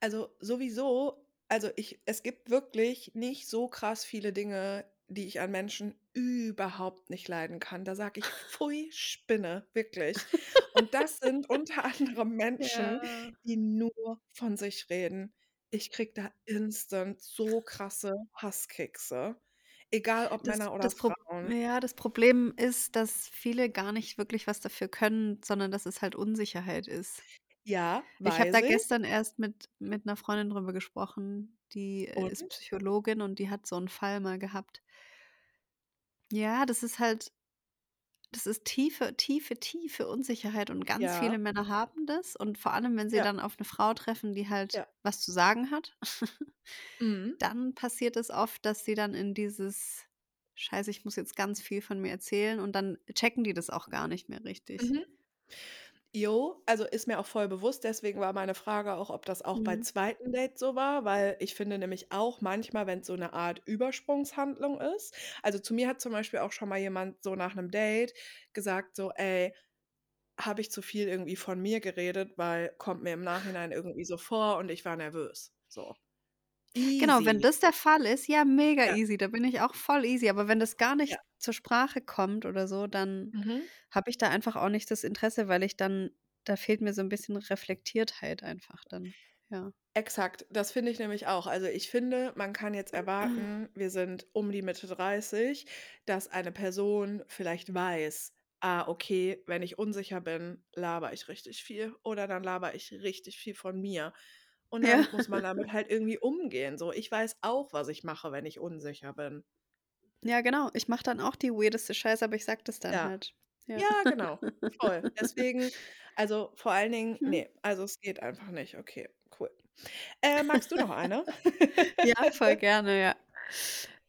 also, sowieso also, ich es gibt wirklich nicht so krass viele Dinge, die ich an Menschen überhaupt nicht leiden kann. Da sage ich: „Pfui, Spinne“, wirklich. Und das sind unter anderem Menschen, Ja. die nur von sich reden. Ich kriege da instant so krasse Hasskicks. Egal ob Das Männer oder Frauen. ja, das Problem ist, dass viele gar nicht wirklich was dafür können, sondern dass es halt Unsicherheit ist. Ja, Ich habe da gestern erst mit mit 'ner Freundin drüber gesprochen, die, äh, ist Und? Psychologin und die hat so 'n Fall mal gehabt. Ja, das ist halt das ist tiefe, tiefe, tiefe Unsicherheit und ganz viele Ja. Männer haben das und vor allem, wenn sie Ja. dann auf 'ne Frau treffen, die halt Ja. was zu sagen hat, Mhm. dann passiert es oft, dass sie dann in dieses: „Scheiße, ich muss jetzt ganz viel von mir erzählen“ und dann checken die das auch gar nicht mehr richtig. Mhm. Jo, also, ist mir auch voll bewusst. Deswegen war meine Frage auch, ob das auch bei Mhm. zweiten Dates so war, weil ich finde nämlich auch manchmal, wenn's so 'ne Art Übersprungshandlung ist also, zu mir hat zum Beispiel auch schon mal jemand so nach 'nem Date gesagt so: „Ey, habe ich zu viel irgendwie von mir geredet, weil kommt mir im Nachhinein irgendwie so vor und ich war nervös.“ So. Genau, wenn Easy. das der Fall ist, ja, mega Ja. easy, da bin ich auch voll easy. Aber wenn das gar nicht Ja. Zur Sprache kommt oder so, dann Mhm. habe ich da einfach auch nicht das Interesse, weil ich dann da fehlt mir so 'n bisschen Reflektiertheit einfach dann, ja. Exakt, das finde ich nämlich auch. Also, ich finde, man kann jetzt erwarten, wir sind um die Mitte 30, dass eine Person vielleicht weiß: „Ah, okay, wenn ich unsicher bin, labere ich richtig viel oder dann labere ich richtig viel von mir.“ Und Ja. dann muss man damit halt irgendwie umgehen, so. Ich weiß auch, was ich mache, wenn ich unsicher bin. Ja, genau. Ich mache dann auch die weirdeste Scheiße, aber ich sage das dann Ja. halt. Ja. Ja, genau, voll. Deswegen also, vor allen Dingen Mhm. ne, also, es geht einfach nicht. Okay, cool. Äh, magst du noch eine? Ja, voll gerne, ja.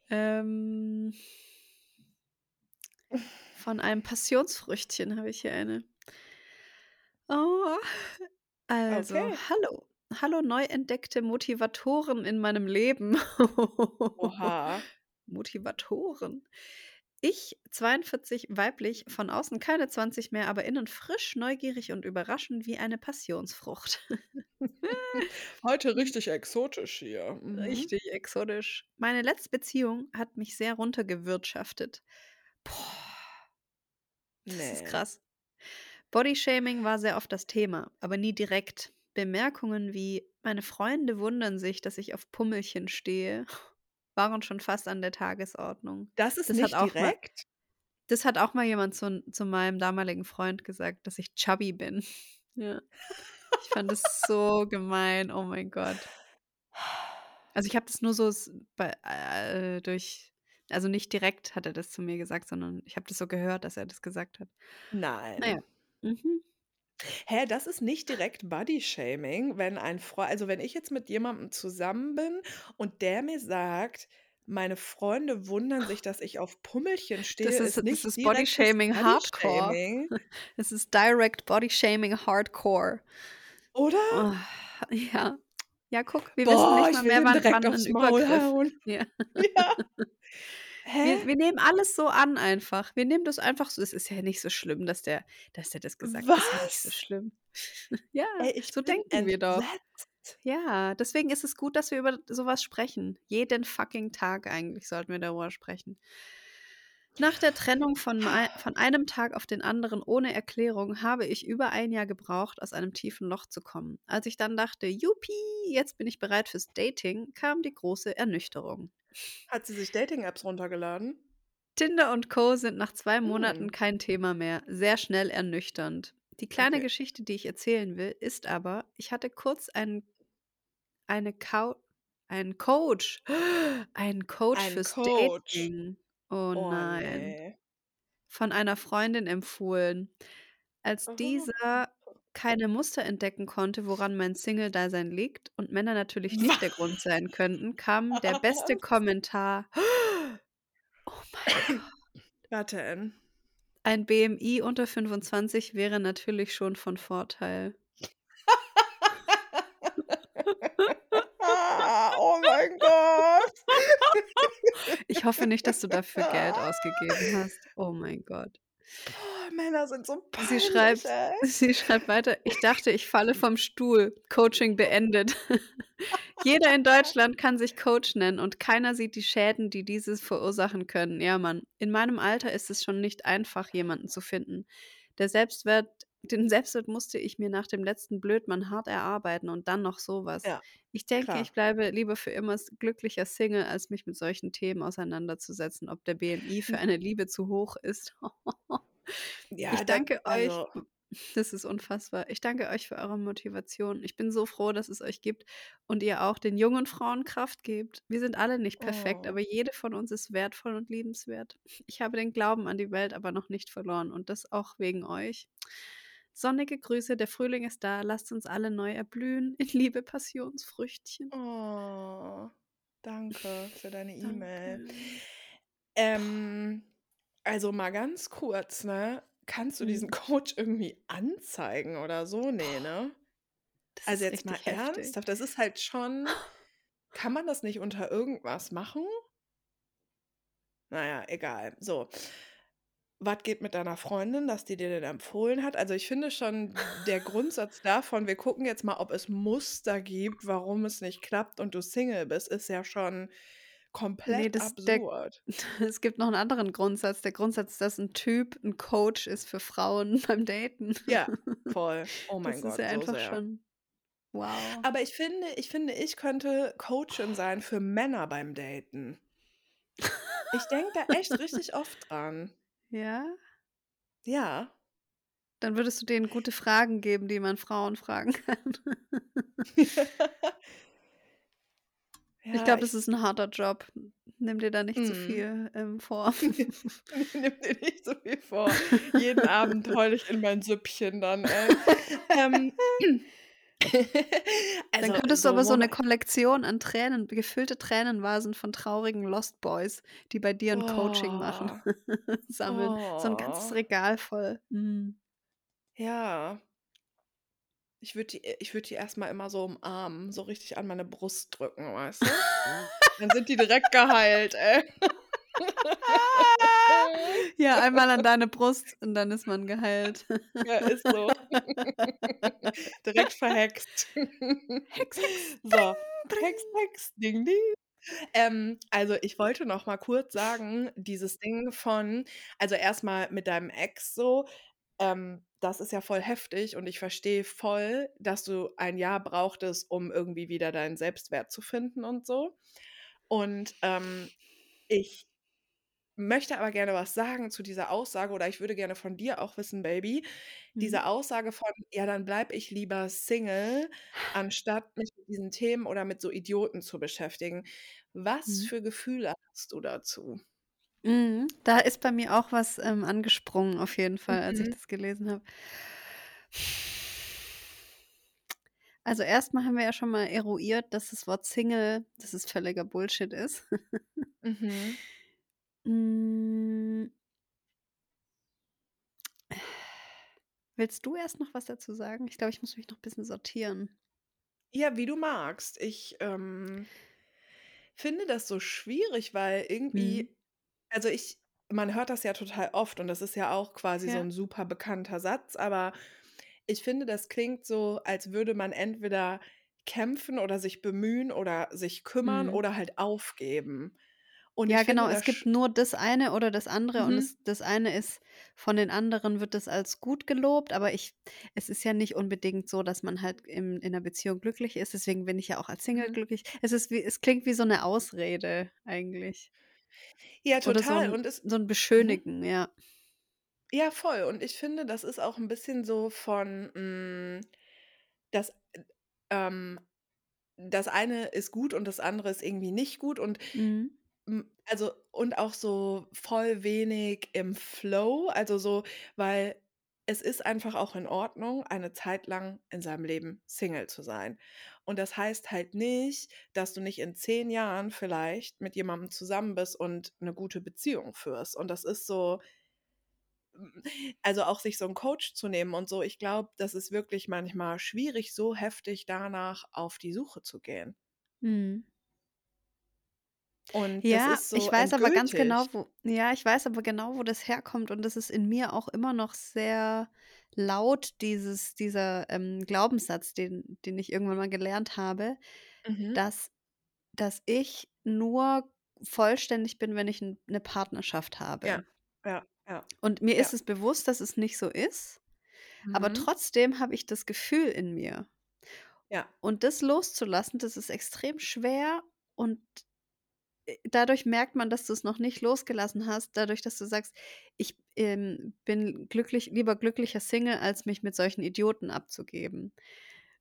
Ähm von einem Passionsfrüchtchen habe ich hier eine. Oh, also: Okay. „Hallo. Hallo, neu entdeckte Motivatoren in meinem Leben.“ Oha. Motivatoren. Ich, 42, weiblich, von außen keine 20 mehr, aber innen frisch, neugierig und überraschend wie eine Passionsfrucht. Heute richtig exotisch hier. Mhm. Richtig exotisch. Meine letzte Beziehung hat mich sehr runtergewirtschaftet. Boah. Das ist Ne. krass. Bodyshaming war sehr oft das Thema, aber nie direkt. Bemerkungen wie: „Meine Freunde wundern sich, dass ich auf Pummelchen stehe“, waren schon fast an der Tagesordnung. Das ist Das hat nicht auch mal direkt? das hat auch mal jemand zu zu meinem damaligen Freund gesagt, dass ich chubby bin. Ja. Ich fand das so gemein, oh mein Gott. Also, ich habe das nur so bei äh, durch also, nicht direkt hat er das zu mir gesagt, sondern ich habe das so gehört, dass er das gesagt hat. Nein. Mhm. Hä, das ist nicht direkt Bodyshaming, wenn ein Freu also, wenn ich jetzt mit jemandem zusammen bin und der mir sagt: „Meine Freunde wundern sich, dass ich auf Pummelchen stehe“, Das ist ist das nicht ist direktes Bodyshaming Hardcore. Es ist direct Bodyshaming Hardcore. Oder? Oh, ja. Ja, guck, wir wissen Boah, nicht ich mal mehr, wann wann 'n aufs Maul Übergriff ja. Ja. Wir wir nehmen alles so an einfach. Wir nehmen das einfach so es ist ja nicht so schlimm, dass der dass der das gesagt hat. Ist ja nicht so schlimm. Ja, Ey, ich so denken wir doch. entsetzt. Ja, deswegen ist es gut, dass wir über so was sprechen. Jeden fucking Tag eigentlich sollten wir darüber sprechen. Nach der Trennung von, von einem Tag auf den anderen ohne Erklärung habe ich über ein Jahr gebraucht, aus einem tiefen Loch zu kommen. Als ich dann dachte, Juppie, jetzt bin ich bereit fürs Dating, kam die große Ernüchterung. Hat sie sich Dating-Apps runtergeladen? Tinder und Co. sind nach zwei Monaten Hm. kein Thema mehr. Sehr schnell ernüchternd. Die kleine Okay. Geschichte, die ich erzählen will, ist aber, ich hatte kurz einen, eine Cou einen Coach, einen Coach Ein fürs Coach. Dating. Oh Oh nein. ne. Von einer Freundin empfohlen. Als Oh. dieser keine Muster entdecken konnte, woran mein Single-Dasein liegt und Männer natürlich nicht der Grund sein könnten, kam der beste? Kommentar. Oh mein Gott. Was denn? Ein BMI unter 25 wäre natürlich schon von Vorteil. Oh mein Gott. Ich hoffe nicht, dass du dafür Geld ausgegeben hast. Oh mein Gott. Männer sind so Sie peinlich, schreibt ey. sie schreibt weiter: „Ich dachte, ich falle vom Stuhl. Coaching beendet.“ Jeder in Deutschland kann sich Coach nennen und keiner sieht die Schäden, die dieses verursachen können. Ja, Mann. In meinem Alter ist es schon nicht einfach, jemanden zu finden. Der Selbstwert den Selbstwert musste ich mir nach dem letzten Blödmann hart erarbeiten und dann noch so was. Ja, Ich denke, klar. ich bleibe lieber für immer glücklicher Single, als mich mit solchen Themen auseinanderzusetzen, ob der BMI für eine Liebe zu hoch ist. Ja, Ich da danke euch also das ist unfassbar. Ich danke euch für eure Motivation. Ich bin so froh, dass es euch gibt und ihr auch den jungen Frauen Kraft gebt. Wir sind alle nicht perfekt, Oh. aber jede von uns ist wertvoll und liebenswert. Ich habe den Glauben an die Welt aber noch nicht verloren und das auch wegen euch. Sonnige Grüße, der Frühling ist da. Lasst uns alle neu erblühen. In Liebe, Passionsfrüchtchen. Oh, danke für deine E-Mail. Ähm, also mal ganz kurz, ne? Kannst du diesen Mhm. Coach irgendwie anzeigen oder so? Ne, ne? Das Also jetzt mal heftig. ernsthaft, das ist halt schon kann man das nicht unter irgendwas machen? Na ja, egal. So. Was geht mit deiner Freundin, dass die dir den empfohlen hat? Also, ich finde schon der Grundsatz davon, wir gucken jetzt mal, ob es Muster gibt, warum es nicht klappt und du Single bist, ist ja schon Komplett das der absurd. es gibt noch 'n anderen Grundsatz. Der Grundsatz, dass 'n Typ 'n Coach ist für Frauen beim Daten. Ja, voll. Oh mein Das ist Gott, ja so einfach sehr. schon wow. Aber ich finde ich finde, ich könnte Coachin sein für Männer beim Daten. Ich denke da echt richtig oft dran. Ja? Ja. Dann würdest du denen gute Fragen geben, die man Frauen fragen kann. Ich Ja, glaube, das ich ist 'n harter Job. Nimm dir da nicht zu Mhm. viel, ähm, vor. Nimm dir nicht so viel vor. Jeden Abend heule ich in mein Süppchen dann, ey. Ähm, Dann also, könntest du so aber so 'ne Moment Kollektion an Tränen gefüllte Tränenvasen von traurigen Lost Boys, die bei dir 'n Coaching machen, Oh. sammeln. So 'n ganzes Oh. Regal voll. Mhm. Ja. Ich würde die ich würde die erst mal immer so umarmen, so richtig an meine Brust drücken, weißt du? Dann sind die direkt geheilt, ey. Ja, einmal an deine Brust und dann ist man geheilt. Ja, ist so. Direkt verhext. Hex, Hex, So, dring, Hex, Hex, ding, ding. Ähm, also, ich wollte noch mal kurz sagen, dieses Ding von also, erst mal mit deinem Ex so, ähm, das ist ja voll heftig und ich verstehe voll, dass du ein Jahr brauchtest, um irgendwie wieder deinen Selbstwert zu finden und so. Und, ähm, ich möchte aber gerne was sagen zu dieser Aussage oder ich würde gerne von dir auch wissen, Baby, Mhm. diese Aussage von: „Ja, dann bleibe ich lieber Single, anstatt mich mit diesen Themen oder mit so Idioten zu beschäftigen.“ Was Mhm. für Gefühle hast du dazu? Mhm. Da ist bei mir auch was, ähm, angesprungen auf jeden Fall, als ich Mhm. das gelesen habe. Also, erst mal haben wir ja schon mal eruiert, dass das Wort Single dass es völliger Bullshit ist. Mhm. Hm. Willst du erst noch was dazu sagen? Ich glaube, ich muss mich noch bisschen sortieren. Ja, wie du magst. Ich, ähm, finde das so schwierig, weil Mhm. irgendwie also, ich man hört das ja total oft und das ist ja auch quasi so Ja. 'n super bekannter Satz, aber ich finde, das klingt so, als würde man entweder kämpfen oder sich bemühen oder sich kümmern Mhm. oder halt aufgeben. Und Ja, genau, finde, es das gibt nur das eine oder das andere und Mhm. es das eine ist von den anderen wird es als gut gelobt, aber ich es ist ja nicht unbedingt so, dass man halt im in 'ner Beziehung glücklich ist, deswegen bin ich ja auch als Single Mhm. glücklich. Es ist wie es klingt wie so 'ne Ausrede eigentlich. Ja, Oder so total 'n und es so 'n mhm. Beschönigen, ja. Ja, voll. Und ich finde, das ist auch 'n bisschen so von, hm, das, äh, ähm das eine ist gut und das andere ist irgendwie nicht gut und, Mhm. hm also und auch so voll wenig im Flow, also so weil es ist einfach auch in Ordnung, eine Zeit lang in seinem Leben Single zu sein. Und das heißt halt nicht, dass du nicht in 10 Jahren vielleicht mit jemandem zusammen bist und 'ne gute Beziehung führst. Und das ist so hm, also auch sich so 'n Coach zu nehmen und so, ich glaube, das ist wirklich manchmal schwierig, so heftig danach auf die Suche zu gehen. Mhm. Und das Ja, ist ich so weiß aber ganz genau, endgültig. wo ja, ich weiß aber genau, wo das herkommt und das ist in mir auch immer noch sehr laut, dieses dieser, ähm, Glaubenssatz, den den ich irgendwann mal gelernt habe, Mhm. dass dass ich nur vollständig bin, wenn ich 'n 'ne Partnerschaft Ja, habe. ja, ja, Und mir ist ja. es bewusst, dass es nicht so ist, aber Mhm. trotzdem habe ich das Gefühl in mir. Ja. Und das loszulassen, das ist extrem schwer und, dadurch merkt man, dass du's noch nicht losgelassen hast, dadurch, dass du sagst: „Ich, ähm, bin glücklich lieber glücklicher Single, als mich mit solchen Idioten abzugeben.“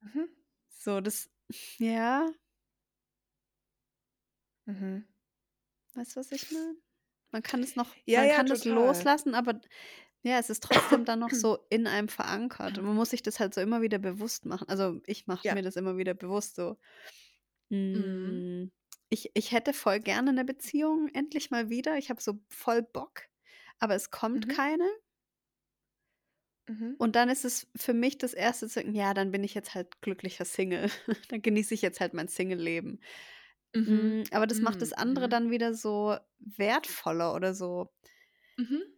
Mhm. So, das ja. Mhm. Weißt du, was ich meine? Man kann es noch Ja, man ja, kann total. loslassen, aber ja, es ist trotzdem dann noch so in einem verankert und man muss sich das halt so immer wieder bewusst machen. Also, ich mache mir Ja. das immer wieder bewusst so. Mhm. Ich ich hätte voll gerne 'ne Beziehung endlich mal wieder. Ich habe so voll Bock, aber es kommt Mhm. keine. Mhm. Und dann ist es für mich das 1. zu denken: „Ja, dann bin ich jetzt halt glücklicher Single. Dann genieße ich jetzt halt mein Singleleben.“ Mhm. Hm, aber das macht das andere mhm. dann wieder so wertvoller oder so Mhm.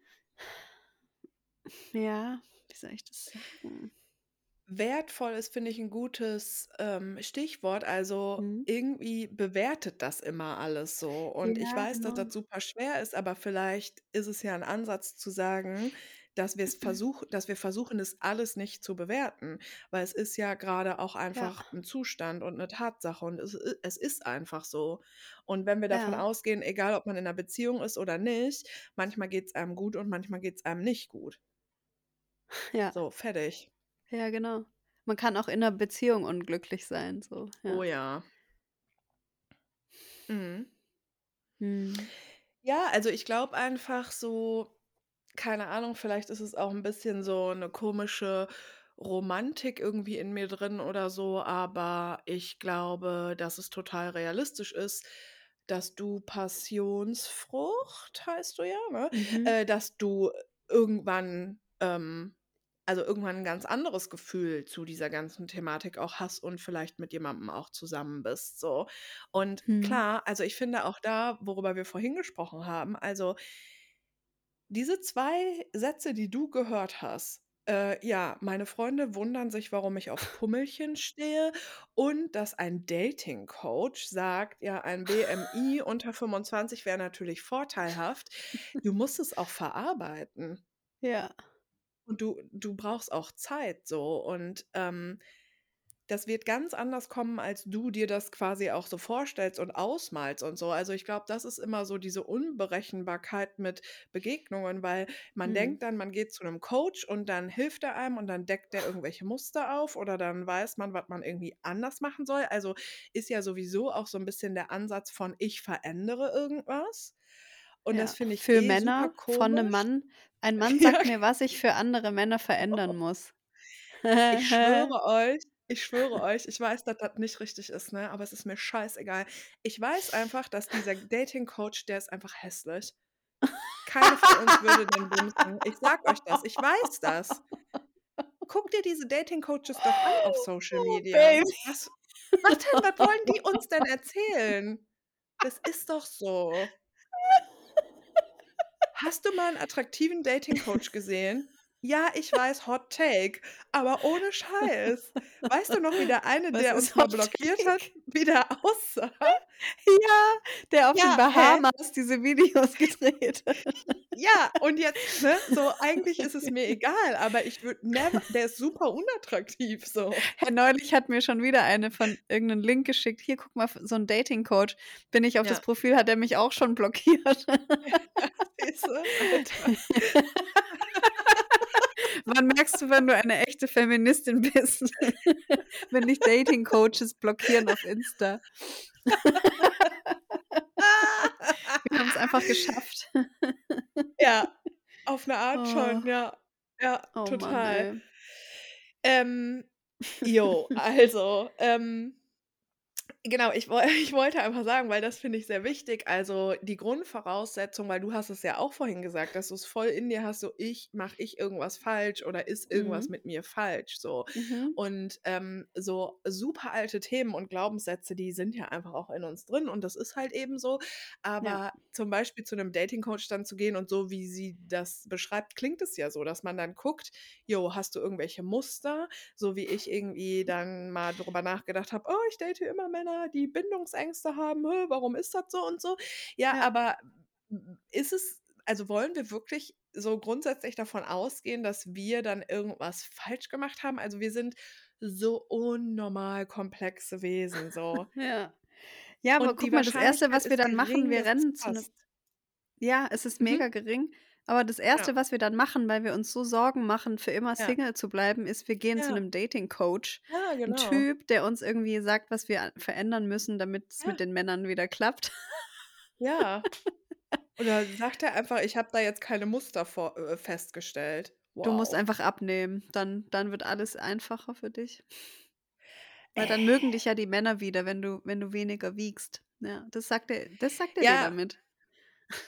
Ja, wie soll ich das sagen? Wertvoll ist, finde ich, 'n gutes, ähm, Stichwort. Also, Mhm. irgendwie bewertet das immer alles so. Und ich Ja, weiß, dass genau. das super schwer ist, aber vielleicht ist es ja 'n Ansatz zu sagen, dass wir's versuch dass wir versuchen, das alles nicht zu bewerten, weil es ist ja grade auch Ja. einfach 'n Zustand und 'ne Tatsache und es i es ist einfach so. Und wenn wir davon Ja. ausgehen, egal ob man in 'ner Beziehung ist oder nicht, manchmal geht's einem gut und manchmal geht's einem nicht gut. Ja. So, fertig. Ja, genau. Man kann auch in 'ner Beziehung unglücklich sein, so, Oh ja. ja. Mhm. Mhm. Ja, also ich glaube einfach so keine Ahnung, vielleicht ist es auch 'n bisschen so 'ne komische Romantik irgendwie in mir drin oder so, aber ich glaube, dass es total realistisch ist, dass du Passionsfrucht heißt du ja, ne? Mhm. Äh, dass du irgendwann, ähm also irgendwann 'n ganz anderes Gefühl zu dieser ganzen Thematik auch hast und vielleicht mit jemandem auch zusammen bist, so. Und Mhm. klar, also ich finde auch da, worüber wir vorhin gesprochen haben, also diese 2 Sätze, die du gehört hast, äh, ja, meine Freunde wundern sich, warum ich auf Pummelchen stehe und dass ein Dating-Coach sagt, ja, ein BMI unter 25 wäre natürlich vorteilhaft. Du musst es auch verarbeiten. Ja. Und du du brauchst auch Zeit so und, ähm, das wird ganz anders kommen, als du dir das quasi auch so vorstellst und ausmalst und so. Also, ich glaube, das ist immer so diese Unberechenbarkeit mit Begegnungen, weil man Mhm. denkt dann, man geht zu 'nem Coach und dann hilft er einem und dann deckt der irgendwelche Muster auf oder dann weiß man, was man irgendwie anders machen soll. Also, ist ja sowieso auch so 'n bisschen der Ansatz von: „Ich verändere irgendwas.“ Und das Ja, finde ich für eh Männer von 'nem komisch. Mann ein Mann sagt mir, was ich für andere Männer verändern muss. Ich schwöre euch ich schwöre euch, ich weiß, dass das nicht richtig ist, ne, aber es ist mir scheißegal. Ich weiß einfach, dass dieser Dating-Coach, der ist einfach hässlich. Keine von uns würde den bumsen. Ich sage euch das, ich weiß das. Guck dir diese Dating-Coaches doch an auf Social Oh, Media. Was was denn? Was wollen die uns denn erzählen? Das ist doch so. Hast du mal 'n attraktiven Dating-Coach gesehen? Ja, ich weiß, Hot Take, aber ohne Scheiß. Weißt du noch, wie der eine, Was der uns mal blockiert hat, Take? wie der aussah? Ja, der auf den Ja, hä? Bahamas diese Videos gedreht hat. Ja, und jetzt, ne, so eigentlich ist es mir egal, aber ich würde never der ist super unattraktiv so. Herr neulich hat mir schon wieder eine von irgend 'nen Link geschickt. Hier, guck mal, so 'n Dating-Coach. Bin ich auf das Ja. Profil, hat er mich auch schon blockiert. Alter. Wann merkst du, wenn du eine echte Feministin bist? Wenn dich Dating-Coaches blockieren auf Insta. Wir haben's einfach geschafft. Ja, auf 'ne Art Oh. schon, ja. Ja, Oh Mann, total. ey. Ähm, jo, also, ähm genau, ich ich wollte einfach sagen, weil das finde ich sehr wichtig. Also, die Grundvoraussetzung weil du hast es ja auch vorhin gesagt, dass du's voll in dir hast, so: „Ich mache ich irgendwas falsch oder ist irgendwas Mhm. mit mir falsch?“ So. Mhm. Und, ähm, so super alte Themen und Glaubenssätze, die sind ja einfach auch in uns drin und das ist halt eben so. Ja. Aber zum Beispiel zu 'nem Dating-Coach dann zu gehen und so, wie sie das beschreibt, klingt es ja so, dass man dann guckt: „Jo, hast du irgendwelche Muster?“ So wie ich irgendwie dann mal drüber nachgedacht habe: „Oh, ich date immer Männer, die Bindungsängste haben. Warum ist das so und so?“ Ja, Ja. aber ist es also, wollen wir wirklich so grundsätzlich davon ausgehen, dass wir dann irgendwas falsch gemacht haben? Also, wir sind so unnormal komplexe Wesen so. Ja. Ja, aber Und guck mal, das Erste, was wir dann machen, wir rennen zu 'nem passt. Ja, es ist Mhm. mega gering. Aber das Erste, Ja. was wir dann machen, weil wir uns so Sorgen machen, für immer Ja. Single zu bleiben, ist, wir gehen zu Ja. 'nem Dating-Coach. Ja, 'N genau. Typ, der uns irgendwie sagt, was wir a verändern müssen, damit's Ja. mit den Männern wieder klappt. Ja. Oder sagt er einfach: „Ich habe da jetzt keine Muster vor äh, festgestellt.“ Du musst Wow. einfach abnehmen, dann dann wird alles einfacher für dich. Weil dann mögen dich ja die Männer wieder, wenn du wenn du weniger wiegst. Ja, das sagt er das sagt er dir Ja. damit.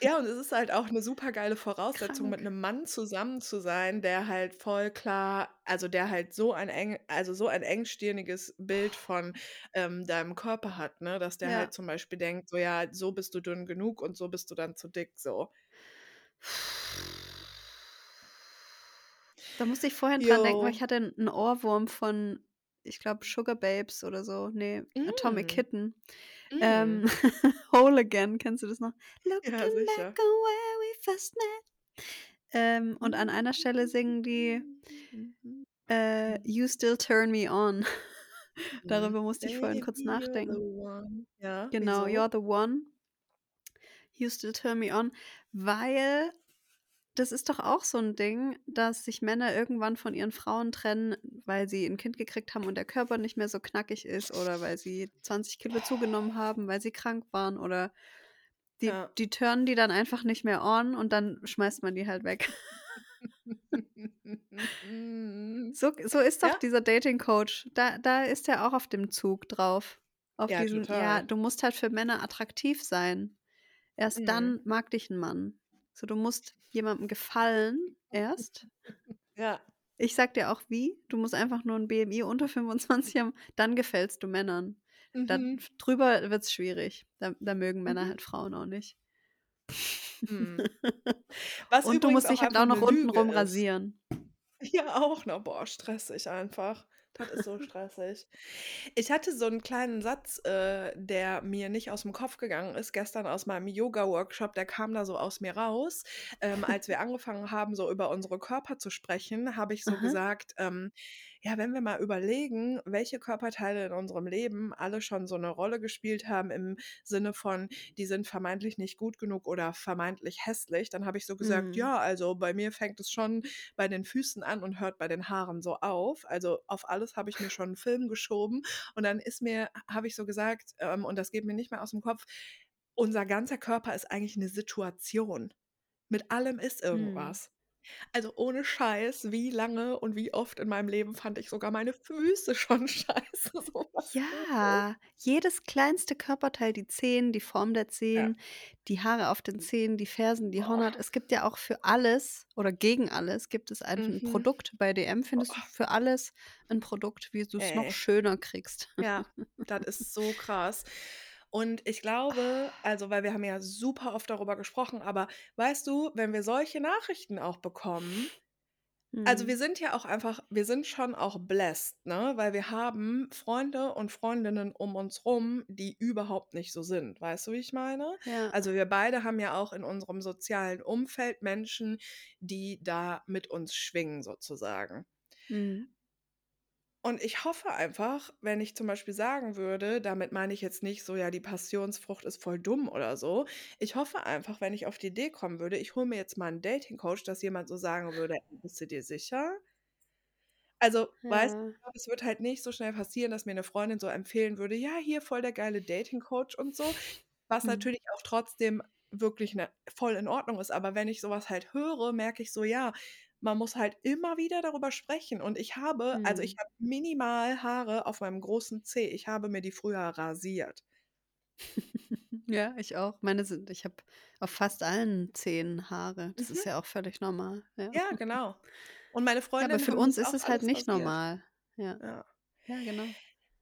Ja, und es ist halt auch 'ne supergeile Voraussetzung, mit Krank. 'nem Mann zusammen zu sein, der halt voll klar also, der halt so ein eng also, so ein engstirniges Bild von, ähm, deinem Körper hat, ne, dass der Ja. halt zum Beispiel denkt, so: „Ja, so bist du dünn genug und so bist du dann zu dick“, so. Da musste ich vorhin dran denken, weil Jo. ich hatte 'n 'n Ohrwurm von, ich glaube, Sugababes oder so. Ne, Atomic Mm. Kitten. Mm. Ähm, „Whole Again“, kennst du das noch? „Looking Ja, back on where we first met.“ Ähm, und an einer Stelle singen die, äh, „You still turn me on.“ Mhm. Darüber musste ich vorhin kurz nachdenken. Ja, Genau, wieso? „You're the one.“ „You still turn me on“, weil das ist doch auch so 'n Ding, dass sich Männer irgendwann von ihren Frauen trennen, weil sie 'n Kind gekriegt haben und der Körper nicht mehr so knackig ist oder weil sie 20 Kilo zugenommen haben, weil sie krank waren oder die Ja. die turnen die dann einfach nicht mehr on und dann schmeißt man die halt weg. So so ist doch Ja. dieser Dating-Coach. Da da ist er auch auf dem Zug drauf. Auf Ja, diesen ja, total. du musst halt für Männer attraktiv sein. Erst Mhm. dann mag dich 'n Mann. So, du musst jemandem gefallen erst. Ja. Ich sage dir auch wie. Du musst einfach nur 'n BMI unter 25 haben, dann gefällst du Männern. Mhm. f drüber wird's schwierig. Da da mögen Männer Mhm. halt Frauen auch nicht. Was Und du musst dich halt auch noch Lüge untenrum ist. rasieren. Ja, auch noch. Boah, stressig einfach. Das ist so stressig. Ich hatte so 'n kleinen Satz, äh, der mir nicht aus'm Kopf gegangen ist, gestern aus meinem Yoga-Workshop, der kam da so aus mir raus. Ähm, als wir angefangen haben, so über unsere Körper zu sprechen, habe ich so Aha. gesagt, ähm: „Ja, wenn wir mal überlegen, welche Körperteile in unserem Leben alle schon so 'ne Rolle gespielt haben im Sinne von, die sind vermeintlich nicht gut genug oder vermeintlich hässlich“, dann habe ich so gesagt: Mhm. „Ja, also, bei mir fängt es schon bei den Füßen an und hört bei den Haaren so auf.“ Also, auf alles habe ich mir schon 'n Film geschoben und dann ist mir habe ich so gesagt, ähm, und das geht mir nicht mehr aus'm Kopf: „Unser ganzer Körper ist eigentlich 'ne Situation. Mit allem ist Mhm. irgendwas.“ Also, ohne Scheiß, wie lange und wie oft in meinem Leben fand ich sogar meine Füße schon scheiße, so was. Ja, jedes kleinste Körperteil, die Zehen, die Form der Ja. Zehen, die Haare auf den Zehen, die Fersen, die Boah. Hornhaut. Es gibt ja auch für alles oder gegen alles gibt es einfach 'n Mhm. Produkt. Bei DM findest du Boah. für alles 'n Produkt, wie du's noch Ey. schöner kriegst. Ja, das ist so krass. Und ich glaube also, weil wir haben ja super oft darüber gesprochen, aber weißt du, wenn wir solche Nachrichten auch bekommen Also, Mhm. wir sind ja auch einfach wir sind schon auch blessed, ne, weil wir haben Freunde und Freundinnen um uns rum, die überhaupt nicht so sind. Weißt du, wie ich meine? Ja. Also, wir beide haben ja auch in unserem sozialen Umfeld Menschen, die da mit uns schwingen sozusagen. Mhm. Und ich hoffe einfach, wenn ich zum Beispiel sagen würde damit meine ich jetzt nicht so: „Ja, die Passionsfrucht ist voll dumm“ oder so. Ich hoffe einfach, wenn ich auf die Idee kommen würde, ich hole mir jetzt mal 'n Dating-Coach, dass jemand so sagen würde: „Bist du dir sicher?“ Also, weißt du, Ja. ich glaube, es wird halt nicht so schnell passieren, dass mir 'ne Freundin so empfehlen würde: „Ja, hier voll der geile Dating-Coach“ und so, was Mhm. natürlich auch trotzdem wirklich, ne, voll in Ordnung ist. Aber wenn ich so was halt höre, merke ich so, ja, man muss halt immer wieder darüber sprechen. Und ich habe also, ich Mhm. habe minimal Haare auf meinem großen Zeh. Ich habe mir die früher rasiert. Ja, ich auch. Meine sind ich habe auf fast allen Zehen Haare. Das ist Mhm. ja auch völlig normal, ja. Ja, genau. Und meine Ja, aber für uns ist es halt nicht rasiert. normal. Ja. Ja. Ja, genau.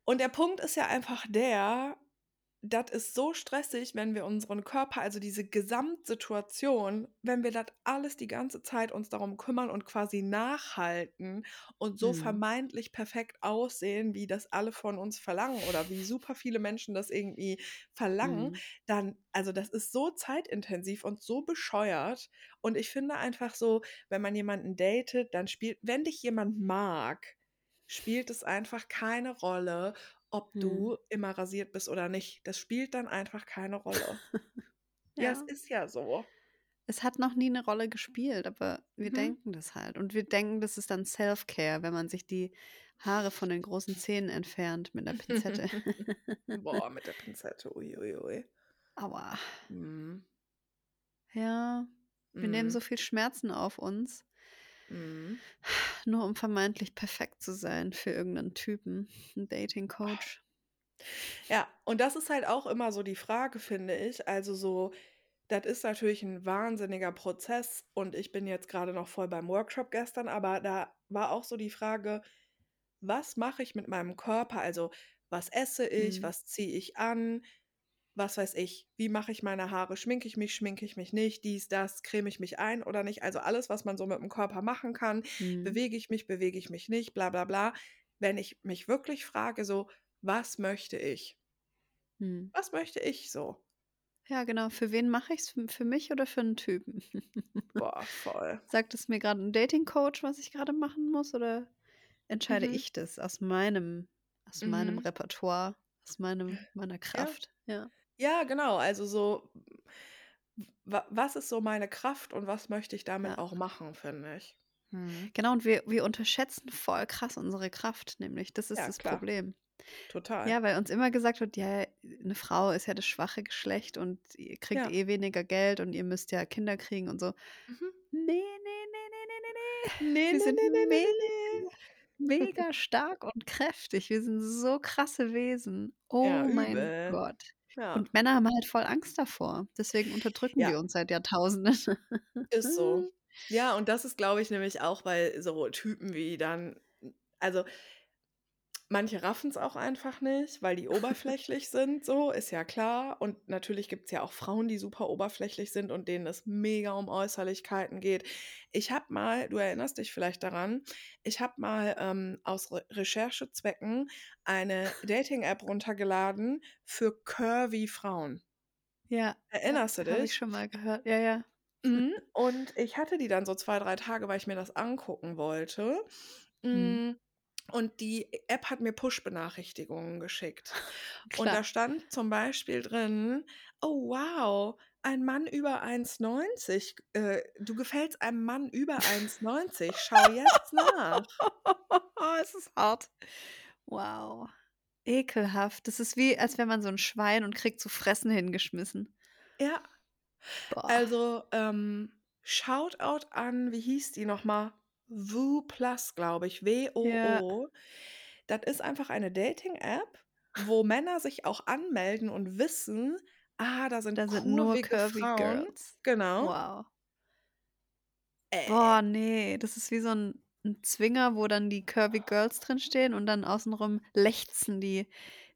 Und der Punkt ist ja einfach der, das ist so stressig, wenn wir unseren Körper also, diese Gesamtsituation, wenn wir das alles die ganze Zeit uns darum kümmern und quasi nachhalten und so Mhm. vermeintlich perfekt aussehen, wie das alle von uns verlangen oder wie super viele Menschen das irgendwie verlangen, Mhm. dann also, das ist so zeitintensiv und so bescheuert. Und ich finde einfach so, wenn man jemanden datet, dann spielt wenn dich jemand mag, spielt es einfach keine Rolle, ob Mhm. du immer rasiert bist oder nicht. Das spielt dann einfach keine Rolle. Ja, es Ja. ist ja so. Es hat noch nie 'ne Rolle gespielt, aber wir Mhm. denken das halt. Und wir denken, das ist dann Self-Care, wenn man sich die Haare von den großen Zähnen entfernt mit 'ner Pinzette. Boah, mit der Pinzette, ui, ui, ui. Aua. Mhm. Ja, wir nehmen Mhm. so viel Schmerzen auf uns Mhm. nur um vermeintlich perfekt zu sein für irgend 'nen Typen, 'n Boah. Dating-Coach. Ja, und das ist halt auch immer so die Frage, finde ich. Also, so, das ist natürlich 'n wahnsinniger Prozess und ich bin jetzt grade noch voll beim Workshop gestern, aber da war auch so die Frage: „Was mache ich mit meinem Körper?“ Also, was esse ich? Mhm. Was ziehe ich an? Was weiß ich? Wie mache ich meine Haare? Schminke ich mich, schminke ich mich nicht? Dies, das, creme ich mich ein oder nicht? Also, alles, was man so mit'm Körper machen kann. Mhm. Bewege ich mich, bewege ich mich nicht, bla bla bla. Wenn ich mich wirklich frage so: „Was möchte ich?“ Mhm. Was möchte ich so? Ja, genau. Für wen mache ich's? F für mich oder für 'n Typen? Boah, voll. Sagt es mir grad 'n Dating-Coach, was ich grade machen muss, oder entscheide Mhm. ich das aus meinem aus meinem Mhm. Repertoire, aus meinem meiner. Kraft? Ja. Ja, genau. Also, so wa was ist so meine Kraft und was möchte ich damit Ja. auch machen, finde ich. Mhm. Genau, und wir wir unterschätzen voll krass unsere Kraft, nämlich. Das ist Ja, das klar. Problem. Total. Ja, weil uns immer gesagt wird: „Ja, 'ne Frau ist ja das schwache Geschlecht und ihr kriegt Ja. eh weniger Geld und ihr müsst ja Kinder kriegen und so.“ Mhm. Ne, ne, ne, ne, ne, ne, ne. Ne, Wir ne, sind ne, ne, ne, mega, ne, ne. mega stark und kräftig. Wir sind so krasse Wesen. Ja, Oh mein übel. Gott. Ja. Und Männer haben halt voll Angst davor. Deswegen unterdrücken Ja. die uns seit Jahrtausenden. Ist so. Ja, und das ist, glaube ich, nämlich auch bei so Typen wie dann also manche raffen's auch einfach nicht, weil die oberflächlich sind so, ist ja klar. Und natürlich gibt's ja auch Frauen, die super oberflächlich sind und denen es mega um Äußerlichkeiten geht. Ich habe mal du erinnerst dich vielleicht daran, ich habe mal, ähm, aus Re Recherchezwecken eine Dating-App runtergeladen für curvy Frauen. Ja, ja, Erinnerst du habe ich dich? schon mal gehört. Ja, ja. Mhm, und ich hatte die dann so 2, 3 Tage, weil ich mir das angucken wollte. Mhm. Hm, und die App hat mir Push-Benachrichtigungen geschickt. Und da stand zum Beispiel drin: „Oh wow, ein Mann über 1,90 äh, du gefällst einem Mann über 1,90. Schau jetzt nach.“ Es ist hart. Wow. Ekelhaft. Das ist wie, als wäre man so 'n Schwein und kriegt zu fressen hingeschmissen. Ja. Boah. Also, ähm, Shoutout an wie hieß die noch mal? Wooplus, glaube ich, Ja. W-O-O. Das ist einfach eine Dating-App, wo Männer sich auch anmelden und wissen: „Ah, da sind Da sind nur kurvige curvy Frauen.“ Girls. Genau. Wow. Äh. Boah, ne, das ist wie so 'n 'n Zwinger, wo dann die curvy Girls drinstehen und dann außenrum lechzen die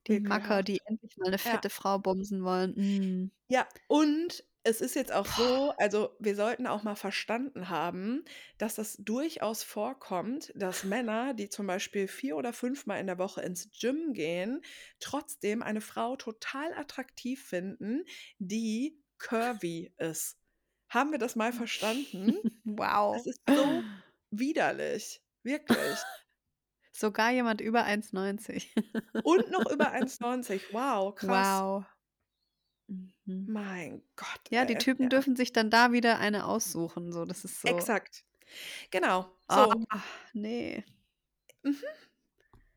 die Macker, Ekelhaft. die endlich mal 'ne Ja. fette Frau bumsen wollen. Mhm. Ja, und Es ist jetzt auch so, also wir sollten auch mal verstanden haben, dass das durchaus vorkommt, dass Männer, die zum Beispiel vier oder fünfmal in der Woche ins Gym gehen, trotzdem eine Frau total attraktiv finden, die curvy ist. Haben wir das mal verstanden? Wow. Es ist so widerlich. Wirklich. Sogar jemand über 1,90. Und noch über 1,90. Wow, krass. Wow. Mhm. Mein Gott. Ja, die ey. Typen Ja. dürfen sich dann da wieder eine aussuchen. So, das ist so. Exakt. Genau. So. Ah, nee.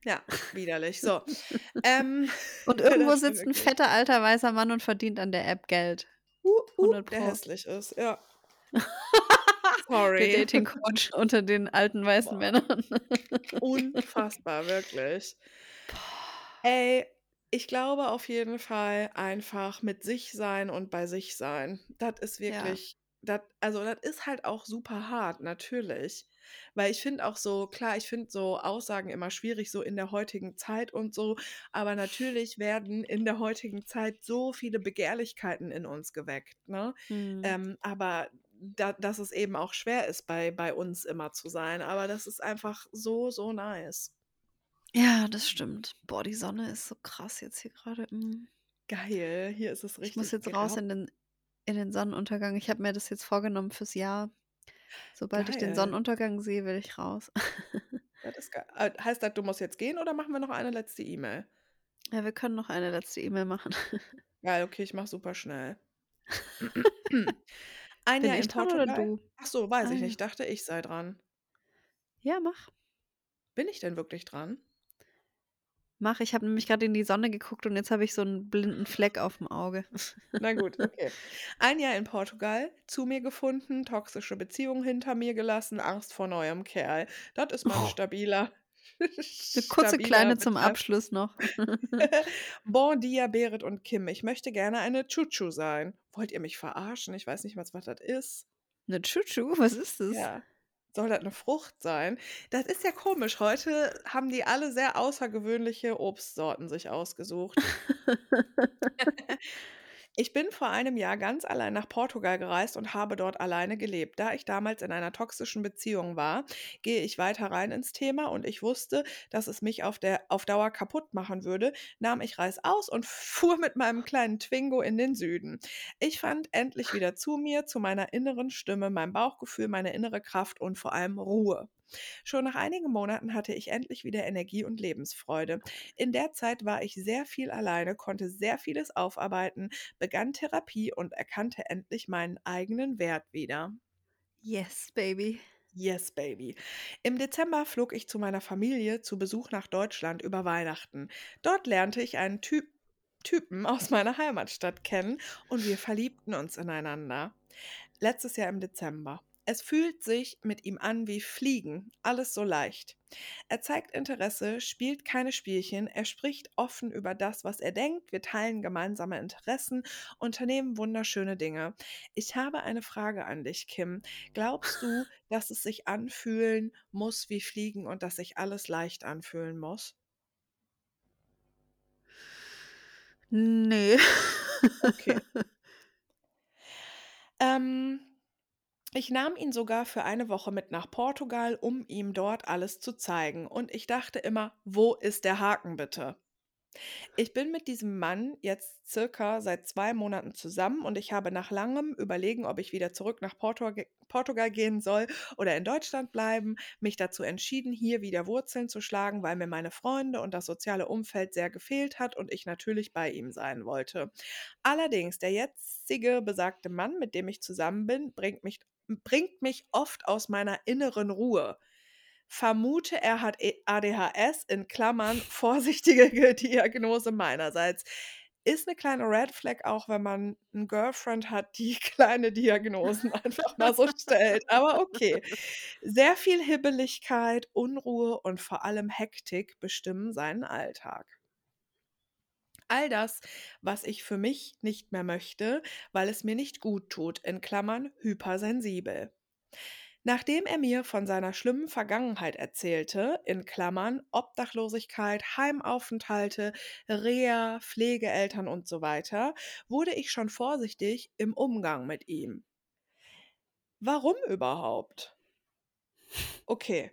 Ja, widerlich. So. ähm, Und irgendwo sitzt ein fetter alter weißer Mann und verdient an der App Geld. Uh, uh, 100 der hässlich ist. Ja. Der Sorry. Dating-Coach unter den alten weißen. Männern. Unfassbar, wirklich. Ey, ich glaube auf jeden Fall einfach mit sich sein und bei sich sein. Das ist Ja. wirklich, das, also das ist halt auch super hart, natürlich. Weil ich finde auch so, klar, ich finde so Aussagen immer schwierig, so in der heutigen Zeit und so, aber natürlich werden in der heutigen Zeit so viele Begehrlichkeiten in uns geweckt, ne? Hm. Ähm, aber da, dass es eben auch schwer ist, bei, bei uns immer zu sein. Aber das ist einfach so, so nice. Ja, das stimmt. Boah, die Sonne ist so krass jetzt hier gerade. mm. Geil, hier ist es richtig. Ich muss jetzt raus grau. in den, in den Sonnenuntergang. Ich habe mir das jetzt vorgenommen fürs Jahr. Sobald ich den Geil. Sonnenuntergang sehe, will ich raus. Das ist geil. Äh, Heißt das, du musst jetzt gehen oder machen wir noch eine letzte E-Mail? Ja, wir können noch eine letzte E-Mail machen. Geil, okay, ich mach super schnell. Ein Bin Jahr ich in dran oder Portugal. du? Ach so, weiß Ah, ich ja. nicht. Ich dachte, ich sei dran. Ja, mach. Bin ich denn wirklich dran? Mach. Ich habe nämlich gerade in die Sonne geguckt und jetzt habe ich so einen blinden Fleck auf dem Auge. Na gut, okay. Ein Jahr in Portugal, zu mir gefunden, toxische Beziehung hinter mir gelassen, Angst vor neuem Kerl. Das ist mal Oh. stabiler. Eine kurze kleine zum Betreff. Abschluss noch. bon dia, Berit und Kim. Ich möchte gerne eine Chuchu sein. Wollt ihr mich verarschen? Ich weiß nicht mal, was das ist. Eine Chuchu? Was ist das? Ja. Soll das eine Frucht sein? Das ist ja komisch. Heute haben die alle sehr außergewöhnliche Obstsorten sich ausgesucht. Ich bin vor einem Jahr ganz allein nach Portugal gereist und habe dort alleine gelebt. Da ich damals in einer toxischen Beziehung war, gehe ich weiter rein ins Thema und ich wusste, dass es mich auf, der, auf Dauer kaputt machen würde, nahm ich Reis aus und fuhr mit meinem kleinen Twingo in den Süden. Ich fand endlich wieder zu mir, zu meiner inneren Stimme, meinem Bauchgefühl, meine innere Kraft und vor allem Ruhe. Schon nach einigen Monaten hatte ich endlich wieder Energie und Lebensfreude. In der Zeit war ich sehr viel alleine, konnte sehr vieles aufarbeiten, begann Therapie und erkannte endlich meinen eigenen Wert wieder. Yes, baby. Yes, baby. Im Dezember flog ich zu meiner Familie zu Besuch nach Deutschland über Weihnachten. Dort lernte ich einen Typ Typen aus meiner Heimatstadt kennen und wir verliebten uns ineinander. Letztes Jahr im Dezember. Es fühlt sich mit ihm an wie Fliegen, alles so leicht. Er zeigt Interesse, spielt keine Spielchen, er spricht offen über das, was er denkt, wir teilen gemeinsame Interessen, unternehmen wunderschöne Dinge. Ich habe eine Frage an dich, Kim. Glaubst du, dass es sich anfühlen muss wie Fliegen und dass sich alles leicht anfühlen muss? Nee. Okay. ähm, ich nahm ihn sogar für eine Woche mit nach Portugal, um ihm dort alles zu zeigen. Und ich dachte immer, wo ist der Haken bitte? Ich bin mit diesem Mann jetzt circa seit zwei Monaten zusammen und ich habe nach langem Überlegen, ob ich wieder zurück nach Porto Portugal gehen soll oder in Deutschland bleiben, mich dazu entschieden, hier wieder Wurzeln zu schlagen, weil mir meine Freunde und das soziale Umfeld sehr gefehlt hat und ich natürlich bei ihm sein wollte. Allerdings, der jetzige besagte Mann, mit dem ich zusammen bin, bringt mich, bringt mich oft aus meiner inneren Ruhe vermute, er hat E- ADHS in Klammern, vorsichtige Diagnose meinerseits. Ist eine kleine Red Flag, auch wenn man eine Girlfriend hat, die kleine Diagnosen einfach mal so stellt. Aber okay. Sehr viel Hibbeligkeit, Unruhe und vor allem Hektik bestimmen seinen Alltag. All das, was ich für mich nicht mehr möchte, weil es mir nicht gut tut, in Klammern hypersensibel. Nachdem er mir von seiner schlimmen Vergangenheit erzählte, in Klammern Obdachlosigkeit, Heimaufenthalte, Reha, Pflegeeltern und so weiter, wurde ich schon vorsichtig im Umgang mit ihm. Warum überhaupt? Okay.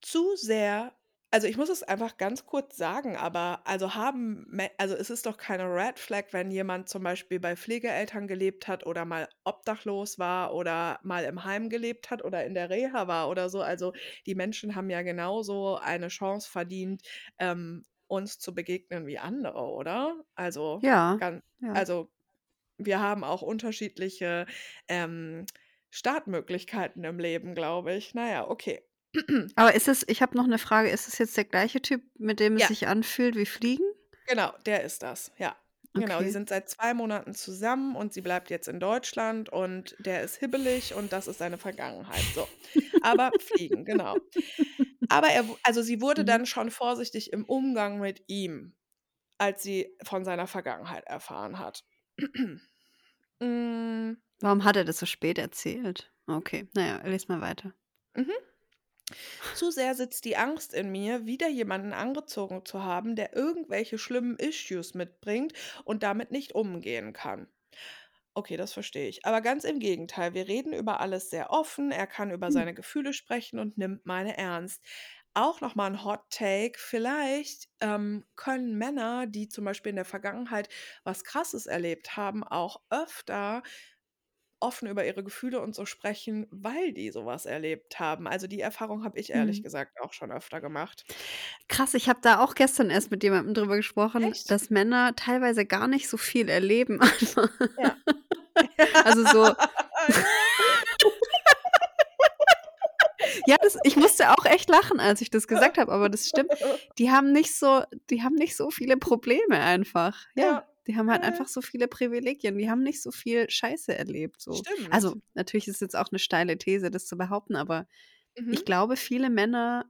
Zu sehr also, ich muss es einfach ganz kurz sagen, aber also haben Me also, es ist doch keine Red Flag, wenn jemand zum Beispiel bei Pflegeeltern gelebt hat oder mal obdachlos war oder mal im Heim gelebt hat oder in der Reha war oder so. Also, die Menschen haben ja genauso eine Chance verdient, ähm, uns zu begegnen wie andere, oder? Also, Ja, gan ja. also, wir haben auch unterschiedliche, ähm, Startmöglichkeiten im Leben, glaube ich. Na ja, okay. Aber ist es ich habe noch 'ne Frage, ist es jetzt der gleiche Typ, mit dem es Ja. sich anfühlt wie Fliegen? Genau, der ist das, ja. Genau, die Okay. sind seit 2 Monaten zusammen und sie bleibt jetzt in Deutschland und der ist hibbelig und das ist seine Vergangenheit, so. Aber Fliegen, genau. Aber er also, sie wurde Mhm. dann schon vorsichtig im Umgang mit ihm, als sie von seiner Vergangenheit erfahren hat. Hm. Warum hat er das so spät erzählt? Okay, na ja, lies mal weiter. Mhm. Zu sehr sitzt die Angst in mir, wieder jemanden angezogen zu haben, der irgendwelche schlimmen Issues mitbringt und damit nicht umgehen kann. Okay, das verstehe ich. Aber ganz im Gegenteil, wir reden über alles sehr offen, er kann über Hm. seine Gefühle sprechen und nimmt meine ernst. Auch noch mal 'n Hot Take, vielleicht, ähm, können Männer, die zum Beispiel in der Vergangenheit was Krasses erlebt haben, auch öfter offen über ihre Gefühle und so sprechen, weil die so was erlebt haben. Also, die Erfahrung habe ich ehrlich Mhm. gesagt auch schon öfter gemacht. Krass, ich habe da auch gestern erst mit jemandem drüber gesprochen, Echt? dass Männer teilweise gar nicht so viel erleben. Ja. Also, so Ja. Ja, das ich musste auch echt lachen, als ich das gesagt habe, aber das stimmt. Die haben nicht so die haben nicht so viele Probleme einfach. Ja, Ja. Die haben halt Ja, einfach so viele Privilegien. Die haben nicht so viel Scheiße erlebt, so. Stimmt. Also, natürlich ist jetzt auch 'ne steile These, das zu behaupten, aber Mhm. ich glaube, viele Männer